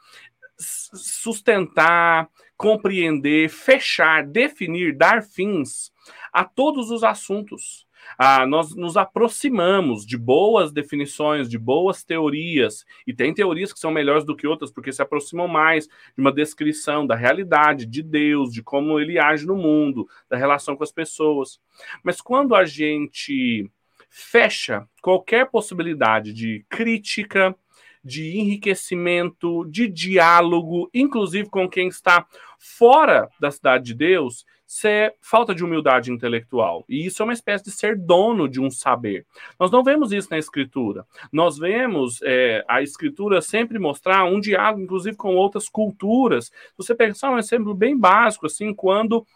sustentar, compreender, fechar, definir, dar fins a todos os assuntos. Ah, nós nos aproximamos de boas definições, de boas teorias, e tem teorias que são melhores do que outras, porque se aproximam mais de uma descrição da realidade, de Deus, de como ele age no mundo, da relação com as pessoas. Mas quando a gente fecha qualquer possibilidade de crítica, de enriquecimento, de diálogo, inclusive com quem está fora da cidade de Deus, isso é falta de humildade intelectual. E isso é uma espécie de ser dono de um saber. Nós não vemos isso na Escritura. Nós vemos é, a Escritura sempre mostrar um diálogo, inclusive, com outras culturas. Você pensar um exemplo bem básico, assim, quando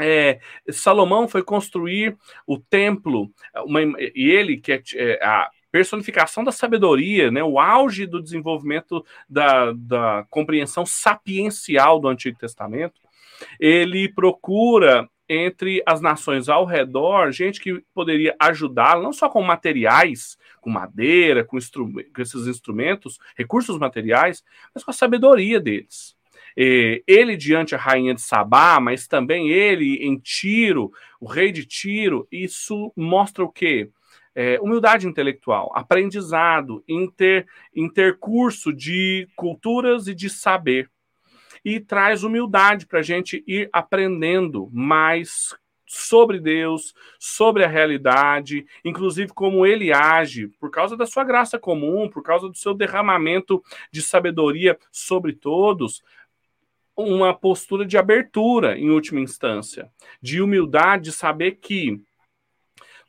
é, Salomão foi construir o templo, uma, e ele, que é, é, a personificação da sabedoria, né, o auge do desenvolvimento da, da compreensão sapiencial do Antigo Testamento, ele procura entre as nações ao redor gente que poderia ajudá-lo, não só com materiais, com madeira, com, com esses instrumentos, recursos materiais, mas com a sabedoria deles ele diante a rainha de Sabá, mas também ele em Tiro, o rei de Tiro, isso mostra o quê? É, humildade intelectual, aprendizado, inter, intercurso de culturas e de saber. E traz humildade para a gente ir aprendendo mais sobre Deus, sobre a realidade, inclusive como ele age, por causa da sua graça comum, por causa do seu derramamento de sabedoria sobre todos, uma postura de abertura, em última instância, de humildade, de saber que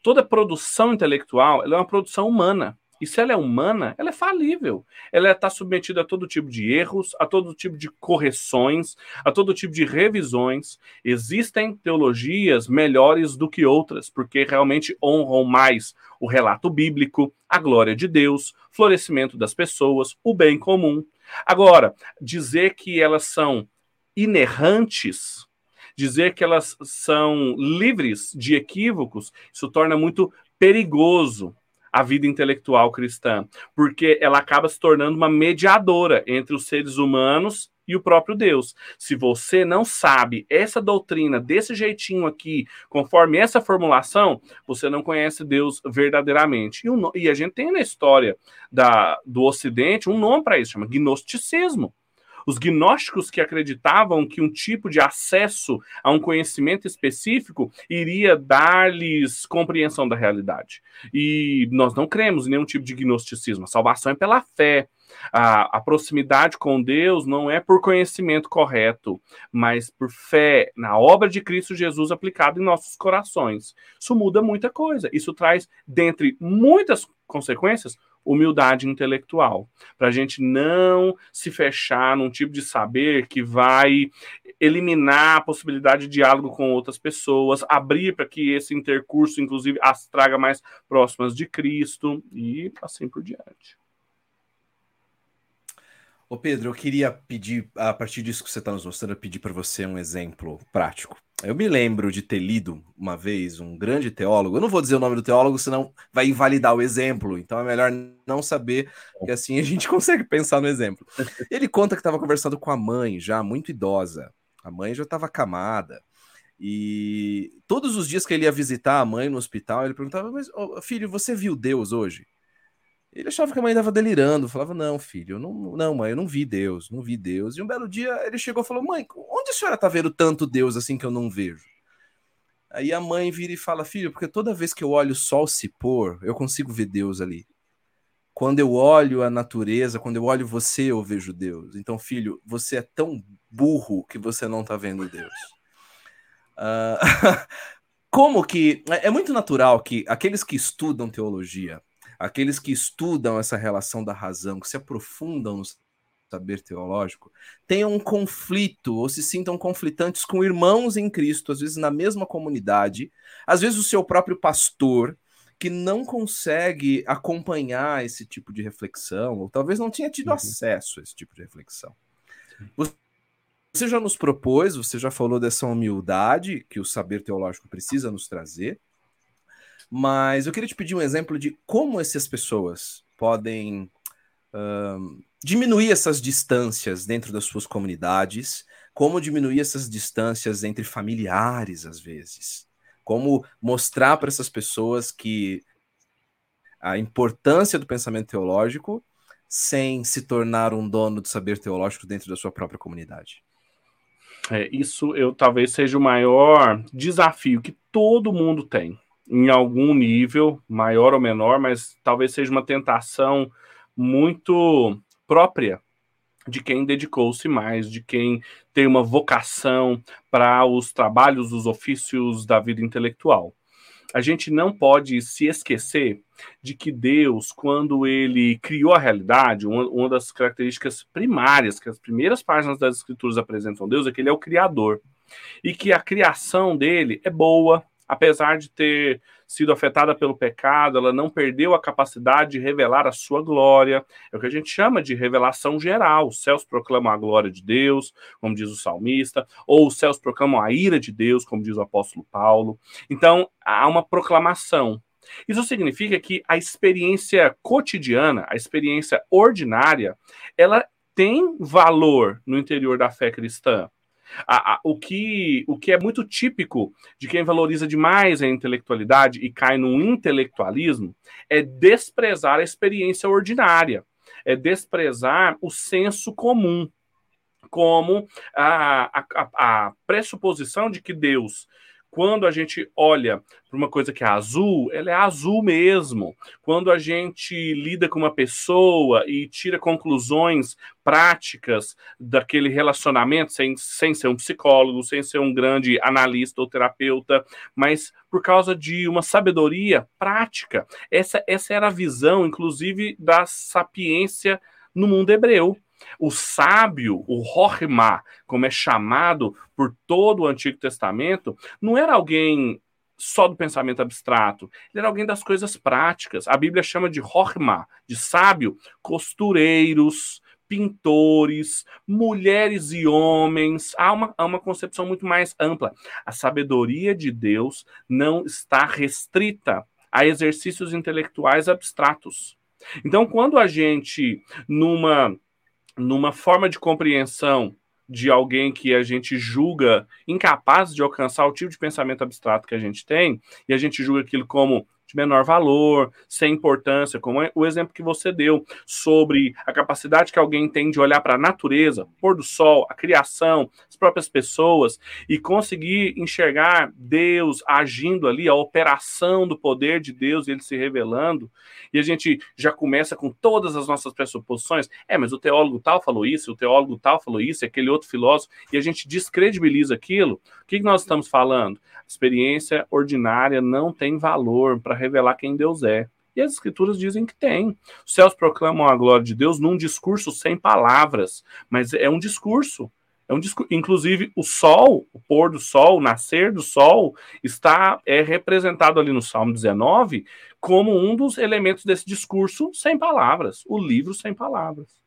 toda produção intelectual é uma produção humana. E se ela é humana, ela é falível. Ela está submetida a todo tipo de erros, a todo tipo de correções, a todo tipo de revisões. Existem teologias melhores do que outras, porque realmente honram mais o relato bíblico, a glória de Deus, florescimento das pessoas, o bem comum. Agora, dizer que elas são inerrantes, dizer que elas são livres de equívocos, isso torna muito perigoso a vida intelectual cristã, porque ela acaba se tornando uma mediadora entre os seres humanos e o próprio Deus. Se você não sabe essa doutrina desse jeitinho aqui, conforme essa formulação, você não conhece Deus verdadeiramente. E, e a gente tem na história da, do Ocidente um nome para isso, chama gnosticismo. Os gnósticos que acreditavam que um tipo de acesso a um conhecimento específico iria dar-lhes compreensão da realidade. E nós não cremos em nenhum tipo de gnosticismo. A salvação é pela fé. A, a proximidade com Deus não é por conhecimento correto, mas por fé na obra de Cristo Jesus aplicada em nossos corações. Isso muda muita coisa. Isso traz, dentre muitas consequências, humildade intelectual, para a gente não se fechar num tipo de saber que vai eliminar a possibilidade de diálogo com outras pessoas, abrir para que esse intercurso, inclusive, as traga mais próximas de Cristo e assim por diante. Ô Pedro, eu queria pedir, a partir disso que você está nos mostrando, pedir para você um exemplo prático. Eu me lembro de ter lido uma vez um grande teólogo, eu não vou dizer o nome do teólogo, senão vai invalidar o exemplo, então é melhor não saber, que assim a gente (laughs) consegue pensar no exemplo. Ele conta que estava conversando com a mãe, já muito idosa, a mãe já estava acamada, e todos os dias que ele ia visitar a mãe no hospital, ele perguntava: Mas oh, filho, você viu Deus hoje? Ele achava que a mãe estava delirando, falava: Não, filho, não, não, mãe, eu não vi Deus, não vi Deus. E um belo dia ele chegou e falou: Mãe, onde a senhora está vendo tanto Deus assim que eu não vejo? Aí a mãe vira e fala: Filho, porque toda vez que eu olho o sol se pôr, eu consigo ver Deus ali. Quando eu olho a natureza, quando eu olho você, eu vejo Deus. Então, filho, você é tão burro que você não está vendo Deus. Uh... (laughs) Como que. É muito natural que aqueles que estudam teologia, aqueles que estudam essa relação da razão, que se aprofundam no saber teológico, tenham um conflito ou se sintam conflitantes com irmãos em Cristo, às vezes na mesma comunidade, às vezes o seu próprio pastor, que não consegue acompanhar esse tipo de reflexão, ou talvez não tinha tido uhum. acesso a esse tipo de reflexão. Você já nos propôs, você já falou dessa humildade que o saber teológico precisa nos trazer, mas eu queria te pedir um exemplo de como essas pessoas podem uh, diminuir essas distâncias dentro das suas comunidades, como diminuir essas distâncias entre familiares, às vezes. Como mostrar para essas pessoas que a importância do pensamento teológico sem se tornar um dono do saber teológico dentro da sua própria comunidade. É, isso eu talvez seja o maior desafio que todo mundo tem em algum nível, maior ou menor, mas talvez seja uma tentação muito própria de quem dedicou-se mais, de quem tem uma vocação para os trabalhos, os ofícios da vida intelectual. A gente não pode se esquecer de que Deus, quando ele criou a realidade, uma, das características primárias que as primeiras páginas das Escrituras apresentam Deus é que ele é o Criador. E que a criação dele é boa, apesar de ter sido afetada pelo pecado, ela não perdeu a capacidade de revelar a sua glória. É o que a gente chama de revelação geral. Os céus proclamam a glória de Deus, como diz o salmista, ou os céus proclamam a ira de Deus, como diz o apóstolo Paulo. Então, há uma proclamação. Isso significa que a experiência cotidiana, a experiência ordinária, ela tem valor no interior da fé cristã. A, a, o, que, o que é muito típico de quem valoriza demais a intelectualidade e cai no intelectualismo é desprezar a experiência ordinária, é desprezar o senso comum como a, a, a pressuposição de que Deus quando a gente olha para uma coisa que é azul, ela é azul mesmo. Quando a gente lida com uma pessoa e tira conclusões práticas daquele relacionamento, sem, sem ser um psicólogo, sem ser um grande analista ou terapeuta, mas por causa de uma sabedoria prática. Essa, essa era a visão, inclusive, da sapiência no mundo hebreu. O sábio, o Rohma, como é chamado por todo o Antigo Testamento, não era alguém só do pensamento abstrato, ele era alguém das coisas práticas. A Bíblia chama de Rohma, de sábio, costureiros, pintores, mulheres e homens. Há uma, há uma concepção muito mais ampla. A sabedoria de Deus não está restrita a exercícios intelectuais abstratos. Então, quando a gente, numa numa forma de compreensão de alguém que a gente julga incapaz de alcançar o tipo de pensamento abstrato que a gente tem, e a gente julga aquilo como de menor valor, sem importância, como é o exemplo que você deu sobre a capacidade que alguém tem de olhar para a natureza, pôr do sol, a criação, as próprias pessoas e conseguir enxergar Deus agindo ali, a operação do poder de Deus, ele se revelando, e a gente já começa com todas as nossas pressuposições. É, mas o teólogo tal falou isso, o teólogo tal falou isso, aquele outro filósofo, e a gente descredibiliza aquilo. O que nós estamos falando? experiência ordinária não tem valor para revelar quem Deus é. E as escrituras dizem que tem. Os céus proclamam a glória de Deus num discurso sem palavras, mas é um discurso. É um discurso. Inclusive, o sol, o pôr do sol, o nascer do sol, está é representado ali no Salmo 19 como um dos elementos desse discurso sem palavras, o livro sem palavras.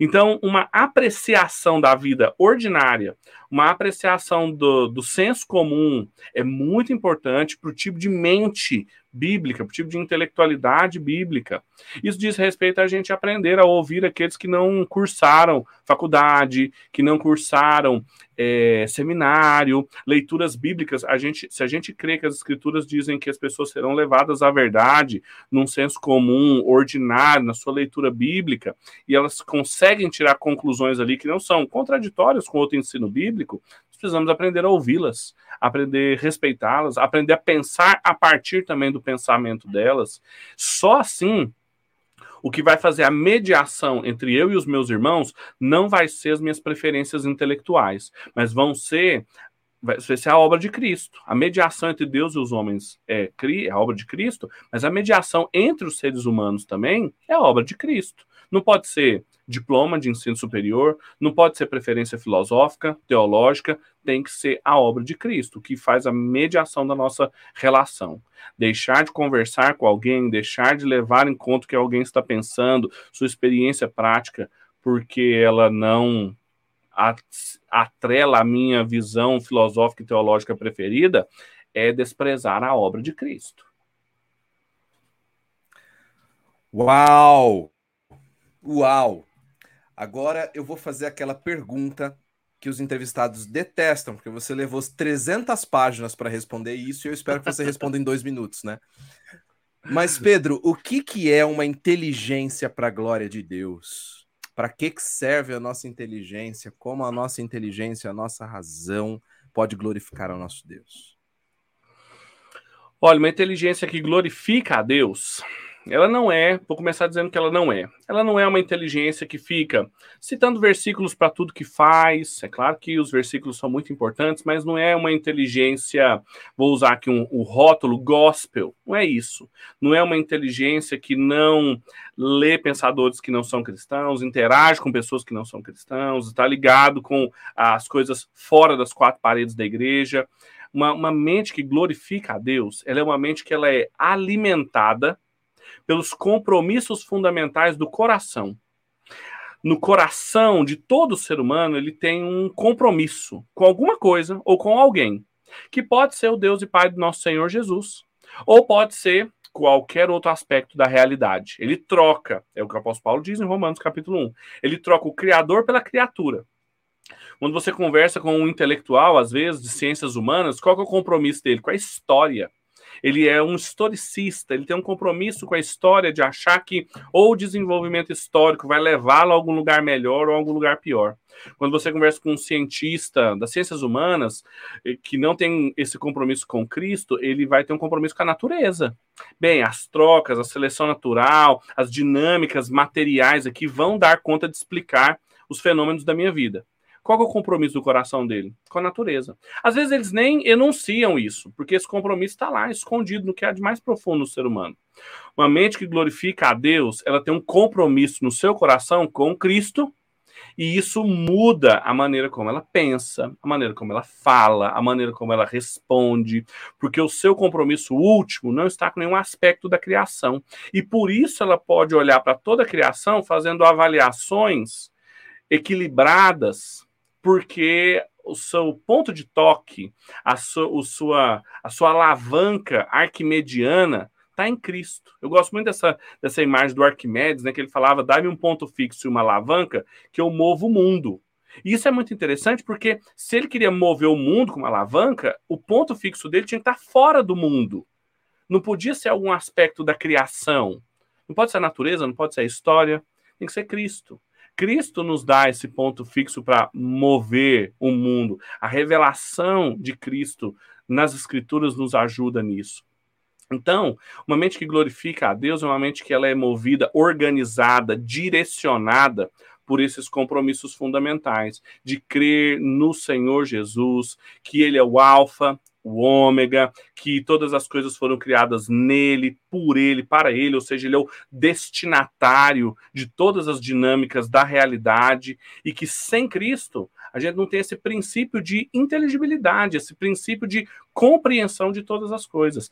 Então, uma apreciação da vida ordinária, uma apreciação do, do senso comum é muito importante para o tipo de mente bíblica, para o tipo de intelectualidade bíblica. Isso diz respeito a gente aprender a ouvir aqueles que não cursaram faculdade, que não cursaram é, seminário, leituras bíblicas. A gente, se a gente crê que as escrituras dizem que as pessoas serão levadas à verdade num senso comum, ordinário, na sua leitura bíblica, e elas conseguem tirar conclusões ali que não são contraditórias com outro ensino bíblico, precisamos aprender a ouvi-las, aprender a respeitá-las, aprender a pensar a partir também do pensamento delas. Só assim o que vai fazer a mediação entre eu e os meus irmãos não vai ser as minhas preferências intelectuais, mas vão ser vai ser a obra de Cristo. A mediação entre Deus e os homens é, é a obra de Cristo, mas a mediação entre os seres humanos também é a obra de Cristo. Não pode ser diploma de ensino superior, não pode ser preferência filosófica, teológica, tem que ser a obra de Cristo, que faz a mediação da nossa relação. Deixar de conversar com alguém, deixar de levar em conta o que alguém está pensando, sua experiência prática, porque ela não atrela a minha visão filosófica e teológica preferida, é desprezar a obra de Cristo. Uau! Uau! Agora eu vou fazer aquela pergunta que os entrevistados detestam, porque você levou 300 páginas para responder isso e eu espero que você responda em dois minutos, né? Mas, Pedro, o que, que é uma inteligência para a glória de Deus? Para que, que serve a nossa inteligência? Como a nossa inteligência, a nossa razão pode glorificar ao nosso Deus? Olha, uma inteligência que glorifica a Deus ela não é, vou começar dizendo que ela não é. Ela não é uma inteligência que fica citando versículos para tudo que faz. É claro que os versículos são muito importantes, mas não é uma inteligência, vou usar aqui um, o rótulo gospel. Não é isso. Não é uma inteligência que não lê pensadores que não são cristãos, interage com pessoas que não são cristãos, está ligado com as coisas fora das quatro paredes da igreja. Uma, uma mente que glorifica a Deus, ela é uma mente que ela é alimentada pelos compromissos fundamentais do coração. No coração de todo ser humano, ele tem um compromisso com alguma coisa ou com alguém, que pode ser o Deus e Pai do nosso Senhor Jesus, ou pode ser qualquer outro aspecto da realidade. Ele troca, é o que o apóstolo Paulo diz em Romanos capítulo 1. Ele troca o criador pela criatura. Quando você conversa com um intelectual, às vezes, de ciências humanas, qual é o compromisso dele? Com a história ele é um historicista, ele tem um compromisso com a história de achar que ou o desenvolvimento histórico vai levá-lo a algum lugar melhor ou a algum lugar pior. Quando você conversa com um cientista das ciências humanas eh, que não tem esse compromisso com Cristo, ele vai ter um compromisso com a natureza. Bem, as trocas, a seleção natural, as dinâmicas materiais aqui vão dar conta de explicar os fenômenos da minha vida. Qual é o compromisso do coração dele? Com a natureza. Às vezes eles nem enunciam isso, porque esse compromisso está lá, escondido no que há de mais profundo no ser humano. Uma mente que glorifica a Deus, ela tem um compromisso no seu coração com Cristo, e isso muda a maneira como ela pensa, a maneira como ela fala, a maneira como ela responde, porque o seu compromisso último não está com nenhum aspecto da criação. E por isso ela pode olhar para toda a criação fazendo avaliações equilibradas porque o seu ponto de toque, a, o sua, a sua alavanca arquimediana está em Cristo. Eu gosto muito dessa, dessa imagem do Arquimedes, né, que ele falava: dá-me um ponto fixo e uma alavanca que eu movo o mundo. E isso é muito interessante porque se ele queria mover o mundo com uma alavanca, o ponto fixo dele tinha que estar fora do mundo. Não podia ser algum aspecto da criação. Não pode ser a natureza, não pode ser a história. Tem que ser Cristo. Cristo nos dá esse ponto fixo para mover o mundo. A revelação de Cristo nas Escrituras nos ajuda nisso. Então, uma mente que glorifica a Deus é uma mente que ela é movida, organizada, direcionada por esses compromissos fundamentais de crer no Senhor Jesus, que ele é o alfa, o ômega, que todas as coisas foram criadas nele, por ele, para ele, ou seja, ele é o destinatário de todas as dinâmicas da realidade e que sem Cristo a gente não tem esse princípio de inteligibilidade, esse princípio de compreensão de todas as coisas.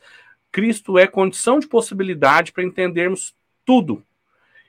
Cristo é condição de possibilidade para entendermos tudo.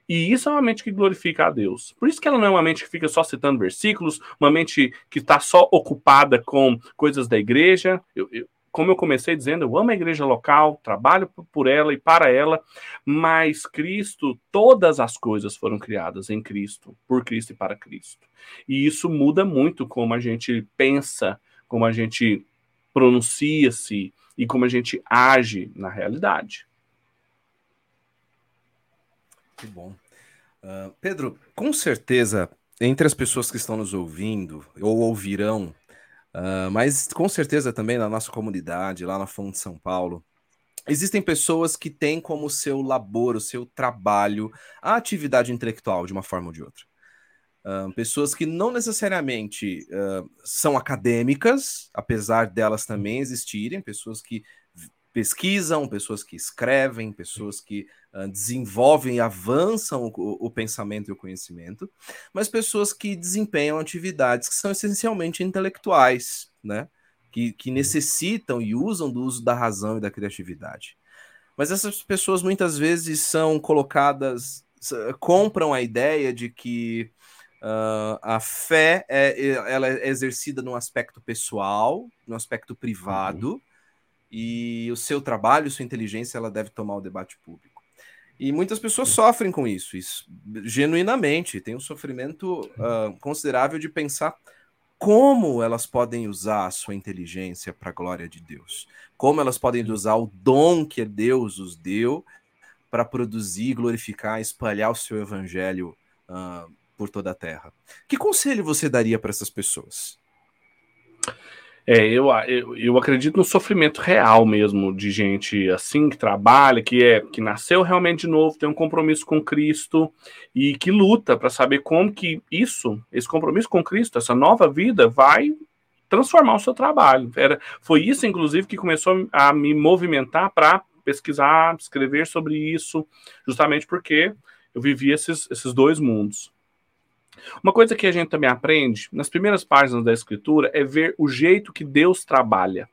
E isso é uma mente que glorifica a Deus. Por isso que ela não é uma mente que fica só citando versículos, uma mente que está só ocupada com coisas da igreja. Eu, eu, como eu comecei dizendo, eu amo a igreja local, trabalho por ela e para ela, mas Cristo, todas as coisas foram criadas em Cristo, por Cristo e para Cristo. E isso muda muito como a gente pensa, como a gente pronuncia-se e como a gente age na realidade. Que bom. Uh, Pedro, com certeza, entre as pessoas que estão nos ouvindo ou ouvirão, uh, mas com certeza também na nossa comunidade, lá na Fonte São Paulo, existem pessoas que têm como seu labor, o seu trabalho, a atividade intelectual de uma forma ou de outra. Uh, pessoas que não necessariamente uh, são acadêmicas, apesar delas também existirem, pessoas que pesquisam, pessoas que escrevem, pessoas que uh, desenvolvem e avançam o, o, pensamento e o conhecimento, mas pessoas que desempenham atividades que são essencialmente intelectuais, né? Que, que necessitam e usam do uso da razão e da criatividade. Mas essas pessoas muitas vezes são colocadas, compram a ideia de que Uh, a fé é, ela é exercida num aspecto pessoal, no aspecto privado, uhum e o seu trabalho, sua inteligência, ela deve tomar o debate público. E muitas pessoas sofrem com isso, isso genuinamente, tem um sofrimento uh, considerável de pensar como elas podem usar a sua inteligência para a glória de Deus, como elas podem usar o dom que Deus os deu para produzir, glorificar, espalhar o seu evangelho uh, por toda a terra. Que conselho você daria para essas pessoas? É, eu, eu, eu, acredito no sofrimento real mesmo de gente assim que trabalha, que é que nasceu realmente de novo, tem um compromisso com Cristo e que luta para saber como que isso, esse compromisso com Cristo, essa nova vida vai transformar o seu trabalho. Era, foi isso, inclusive, que começou a me movimentar para pesquisar, escrever sobre isso, justamente porque eu vivi esses, esses dois mundos. Uma coisa que a gente também aprende nas primeiras páginas da escritura é ver o jeito que Deus trabalha.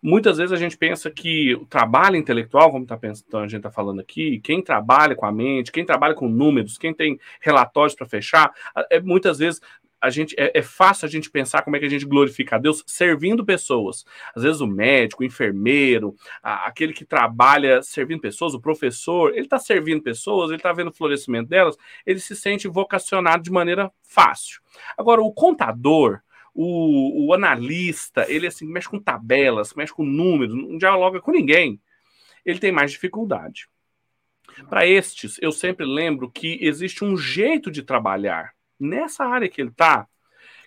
Muitas vezes a gente pensa que o trabalho intelectual, como tá pensando, então a gente está falando aqui, quem trabalha com a mente, quem trabalha com números, quem tem relatórios para fechar, é, muitas vezes a gente é, é, fácil a gente pensar como é que a gente glorifica a Deus servindo pessoas. Às vezes o médico, o enfermeiro, a, aquele que trabalha servindo pessoas, o professor, ele está servindo pessoas, ele está vendo o florescimento delas, ele se sente vocacionado de maneira fácil. Agora, o contador, o, o analista, ele assim mexe com tabelas, mexe com números, não dialoga com ninguém. Ele tem mais dificuldade. Para estes, eu sempre lembro que existe um jeito de trabalhar nessa área que ele está,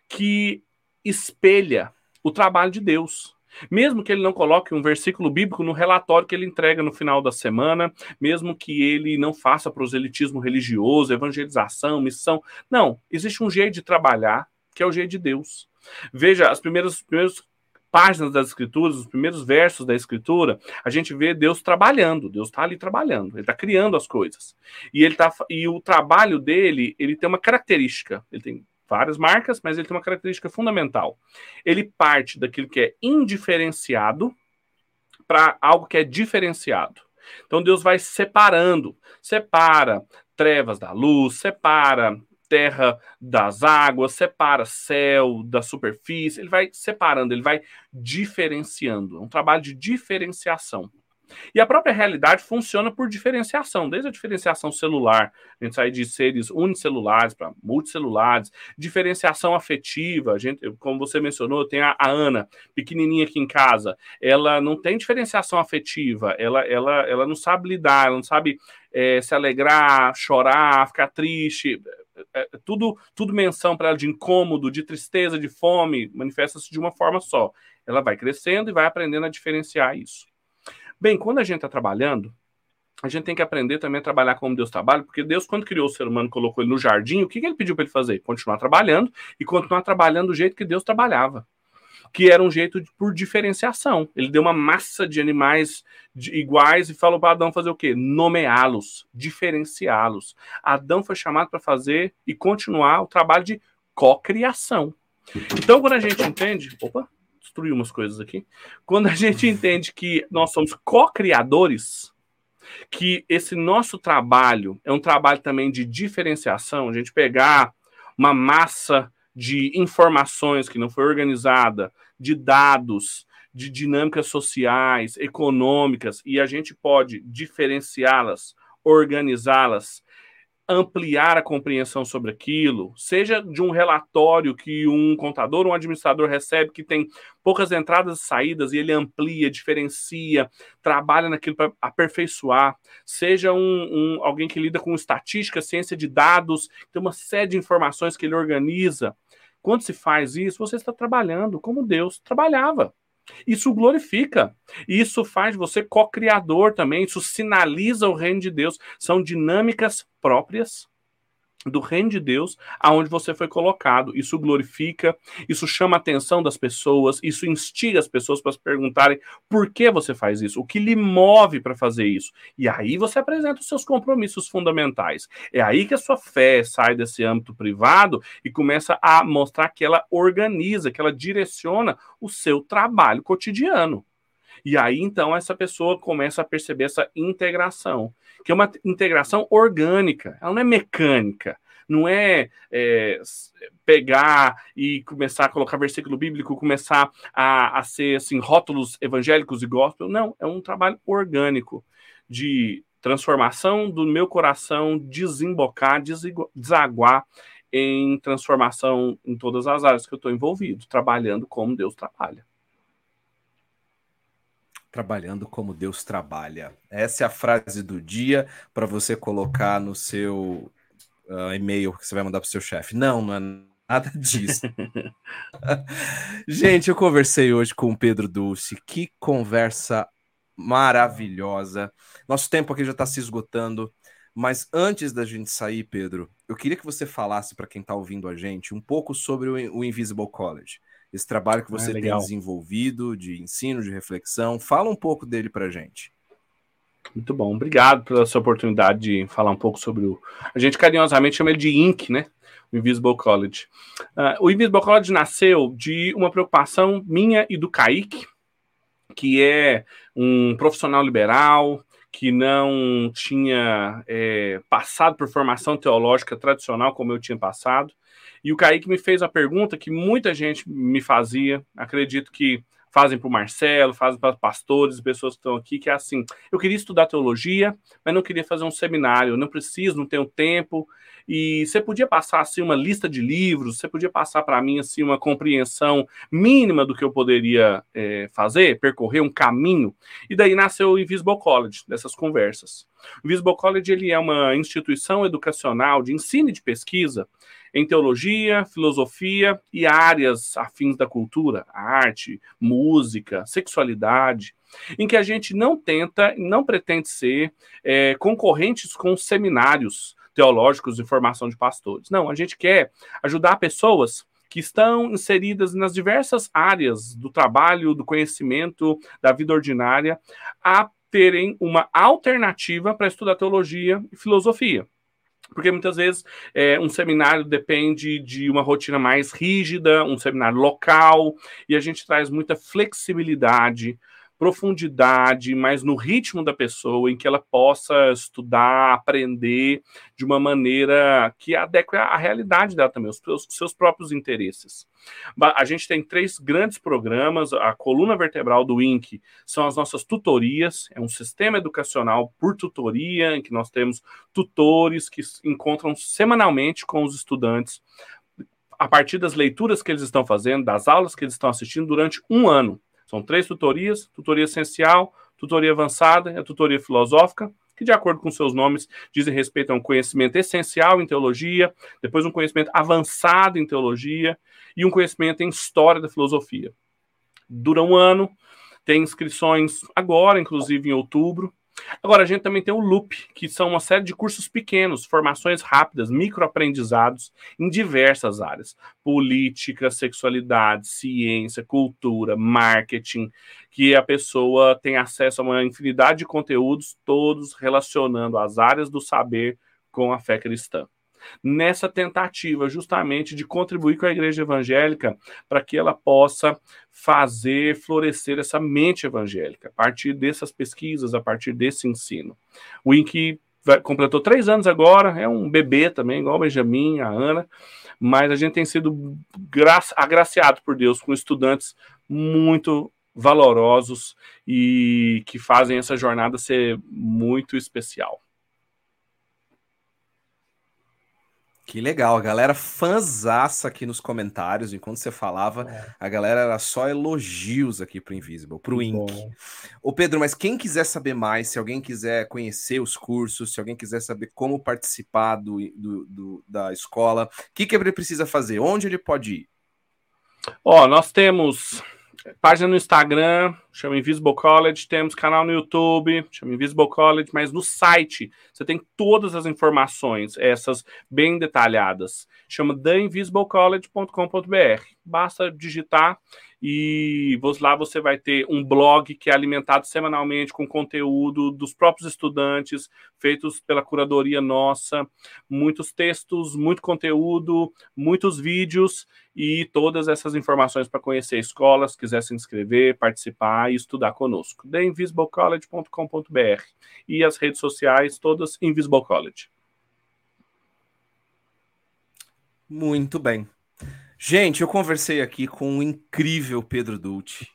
que espelha o trabalho de Deus. Mesmo que ele não coloque um versículo bíblico no relatório que ele entrega no final da semana, mesmo que ele não faça proselitismo religioso, evangelização, missão. Não, existe um jeito de trabalhar que é o jeito de Deus. Veja, as primeiras, primeiras páginas das escrituras, os primeiros versos da escritura, a gente vê Deus trabalhando. Deus está ali trabalhando, ele está criando as coisas. E ele tá e o trabalho dele, ele tem uma característica, ele tem várias marcas, mas ele tem uma característica fundamental. Ele parte daquilo que é indiferenciado para algo que é diferenciado. Então Deus vai separando, separa trevas da luz, separa terra das águas, separa céu da superfície, ele vai separando, ele vai diferenciando. É um trabalho de diferenciação. E a própria realidade funciona por diferenciação, desde a diferenciação celular, a gente sai de seres unicelulares para multicelulares, diferenciação afetiva, a gente, como você mencionou, tem a, a, Ana, pequenininha aqui em casa, ela não tem diferenciação afetiva, ela, ela, ela não sabe lidar, ela não sabe é, se alegrar, chorar, ficar triste, é, tudo, tudo menção para ela de incômodo, de tristeza, de fome, manifesta-se de uma forma só. Ela vai crescendo e vai aprendendo a diferenciar isso. Bem, quando a gente está trabalhando, a gente tem que aprender também a trabalhar como Deus trabalha, porque Deus, quando criou o ser humano, colocou ele no jardim, o que, que ele pediu para ele fazer? Continuar trabalhando e continuar trabalhando do jeito que Deus trabalhava, que era um jeito de, por diferenciação. Ele deu uma massa de animais de, iguais e falou para Adão fazer o quê? Nomeá-los, diferenciá-los. Adão foi chamado para fazer e continuar o trabalho de cocriação. Então, quando a gente entende. Opa! destruir umas coisas aqui. Quando a gente entende que nós somos co-criadores, que esse nosso trabalho é um trabalho também de diferenciação, a gente pegar uma massa de informações que não foi organizada, de dados, de dinâmicas sociais, econômicas, e a gente pode diferenciá-las, organizá-las ampliar a compreensão sobre aquilo, seja de um relatório que um contador um administrador recebe que tem poucas entradas e saídas e ele amplia, diferencia, trabalha naquilo para aperfeiçoar, seja um, um, alguém que lida com estatística, ciência de dados, tem uma série de informações que ele organiza. Quando se faz isso, você está trabalhando como Deus trabalhava. Isso glorifica. Isso faz você co-criador também. Isso sinaliza o reino de Deus. São dinâmicas próprias do reino de Deus aonde você foi colocado. Isso glorifica, isso chama a atenção das pessoas, isso instiga as pessoas para se perguntarem por que você faz isso, o que lhe move para fazer isso. E aí você apresenta os seus compromissos fundamentais. É aí que a sua fé sai desse âmbito privado e começa a mostrar que ela organiza, que ela direciona o seu trabalho cotidiano. E aí, então, essa pessoa começa a perceber essa integração, que é uma integração orgânica, ela não é mecânica, não é, é, pegar e começar a colocar versículo bíblico, começar a, a ser assim, rótulos evangélicos e gospel. Não, é um trabalho orgânico de transformação do meu coração, desembocar, desaguar em transformação em todas as áreas que eu estou envolvido, trabalhando como Deus trabalha trabalhando como Deus trabalha. Essa é a frase do dia para você colocar no seu uh, e-mail que você vai mandar para o seu chefe. Não, não é nada (laughs) disso. (laughs) Gente, eu conversei hoje com o Pedro Dulce. Que conversa maravilhosa. Nosso tempo aqui já está se esgotando. Mas antes da gente sair, Pedro, eu queria que você falasse para quem está ouvindo a gente um pouco sobre o Invisible College esse trabalho que você ah, tem desenvolvido de ensino, de reflexão. Fala um pouco dele para gente. Muito bom, obrigado pela sua oportunidade de falar um pouco sobre o. A gente carinhosamente chama ele de INC, né? O Invisible College. Uh, o Invisible College nasceu de uma preocupação minha e do Kaique, que é um profissional liberal, que não tinha é, passado por formação teológica tradicional como eu tinha passado, e o Kaique me fez a pergunta que muita gente me fazia, acredito que fazem para o Marcelo, fazem para pastores, pessoas que estão aqui, que é assim: eu queria estudar teologia, mas não queria fazer um seminário, não preciso, não tenho tempo. E você podia passar assim uma lista de livros, você podia passar para mim assim uma compreensão mínima do que eu poderia é, fazer, percorrer um caminho. E daí nasceu o Invisible College, dessas conversas. O Invisible College ele é uma instituição educacional de ensino e de pesquisa em teologia, filosofia e áreas afins da cultura, arte, música, sexualidade, em que a gente não tenta, não pretende ser é, concorrentes com seminários teológicos de formação de pastores. Não, a gente quer ajudar pessoas que estão inseridas nas diversas áreas do trabalho, do conhecimento, da vida ordinária, a terem uma alternativa para estudar teologia e filosofia. Porque muitas vezes é, um seminário depende de uma rotina mais rígida, um seminário local, e a gente traz muita flexibilidade profundidade, mais no ritmo da pessoa, em que ela possa estudar, aprender de uma maneira que adeque à realidade dela também, os seus, seus próprios interesses. A gente tem três grandes programas. A coluna vertebral do INC são as nossas tutorias, é um sistema educacional por tutoria, em que nós temos tutores que encontram semanalmente com os estudantes a partir das leituras que eles estão fazendo, das aulas que eles estão assistindo durante um ano. São três tutorias: tutoria essencial, tutoria avançada e a tutoria filosófica, que, de acordo com seus nomes, dizem respeito a um conhecimento essencial em teologia, depois um conhecimento avançado em teologia e um conhecimento em história da filosofia. Dura um ano, tem inscrições agora, inclusive em outubro. Agora, a gente também tem o Loop, que são uma série de cursos pequenos, formações rápidas, microaprendizados em diversas áreas: política, sexualidade, ciência, cultura, marketing, que a pessoa tem acesso a uma infinidade de conteúdos, todos relacionando as áreas do saber com a fé cristã nessa tentativa justamente de contribuir com a igreja evangélica para que ela possa fazer florescer essa mente evangélica a partir dessas pesquisas, a partir desse ensino. O INC completou três anos agora, é um bebê também, igual o Benjamin, a Ana, mas a gente tem sido agraciado por Deus com estudantes muito valorosos e que fazem essa jornada ser muito especial. Que legal, a galera fanzaça aqui nos comentários, enquanto você falava, é. a galera era só elogios aqui pro Invisible, pro Inc. Ô Pedro, mas quem quiser saber mais, se alguém quiser conhecer os cursos, se alguém quiser saber como participar do, do, do da escola, o que, que ele precisa fazer? Onde ele pode ir? Ó, nós temos página no Instagram, chama Invisible College, temos canal no YouTube, chama Invisible College, mas no site você tem todas as informações, essas bem detalhadas. Chama theinvisiblecollege.com.br. Basta digitar e lá você vai ter um blog que é alimentado semanalmente com conteúdo dos próprios estudantes, feitos pela curadoria nossa, muitos textos, muito conteúdo, muitos vídeos e todas essas informações para conhecer a escola, se quiser se inscrever, participar e estudar conosco. theinvisiblecollege.com.br e as redes sociais todas Invisible College. Muito bem. Gente, eu conversei aqui com o incrível Pedro Dulce.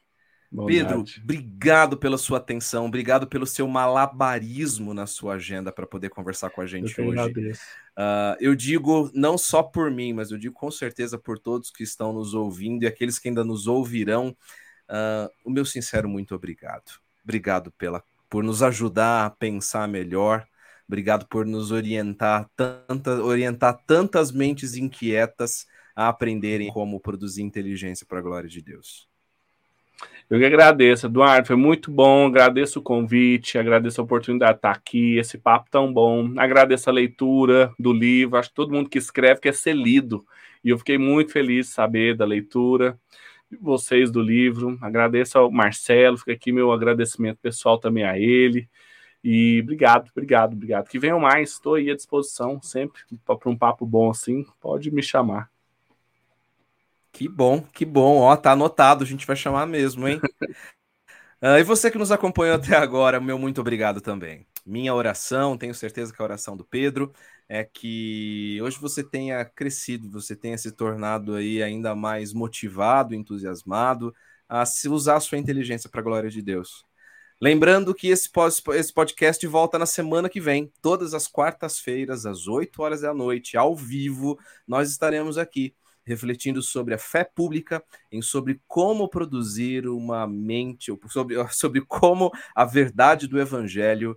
Pedro, obrigado pela sua atenção, obrigado pelo seu malabarismo na sua agenda para poder conversar com a gente eu hoje. Uh, eu digo não só por mim, mas eu digo com certeza por todos que estão nos ouvindo e aqueles que ainda nos ouvirão. Uh, o meu sincero muito obrigado. Obrigado pela, por nos ajudar a pensar melhor. Obrigado por nos orientar, tanta, orientar tantas mentes inquietas a aprenderem como produzir inteligência para a glória de Deus. Eu que agradeço, Eduardo, foi muito bom, agradeço o convite, agradeço a oportunidade de estar aqui, esse papo tão bom, agradeço a leitura do livro, acho que todo mundo que escreve quer ser lido, e eu fiquei muito feliz de saber da leitura, de vocês do livro, agradeço ao Marcelo, fica aqui meu agradecimento pessoal também a ele, e obrigado, obrigado, obrigado, que venham mais, estou aí à disposição sempre para um papo bom assim, pode me chamar. Que bom, que bom. Ó, tá anotado, a gente vai chamar mesmo, hein? uh, (laughs) e você que nos acompanhou até agora, meu muito obrigado também. Minha oração, tenho certeza que a oração do Pedro é que hoje você tenha crescido, você tenha se tornado aí ainda mais motivado, entusiasmado a se usar a sua inteligência para a glória de Deus. Lembrando que esse, esse podcast volta na semana que vem, todas as quartas-feiras, às 8 horas da noite, ao vivo, nós estaremos aqui refletindo sobre a fé pública, em sobre como produzir uma mente, sobre, (laughs) sobre como a verdade do evangelho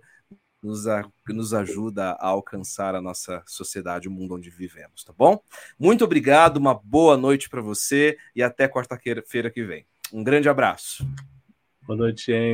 nos, a, nos ajuda a alcançar a nossa sociedade, o mundo onde vivemos, tá bom? Muito obrigado, uma boa noite para você e até quarta-feira que vem. Um grande abraço. Boa noite, gente.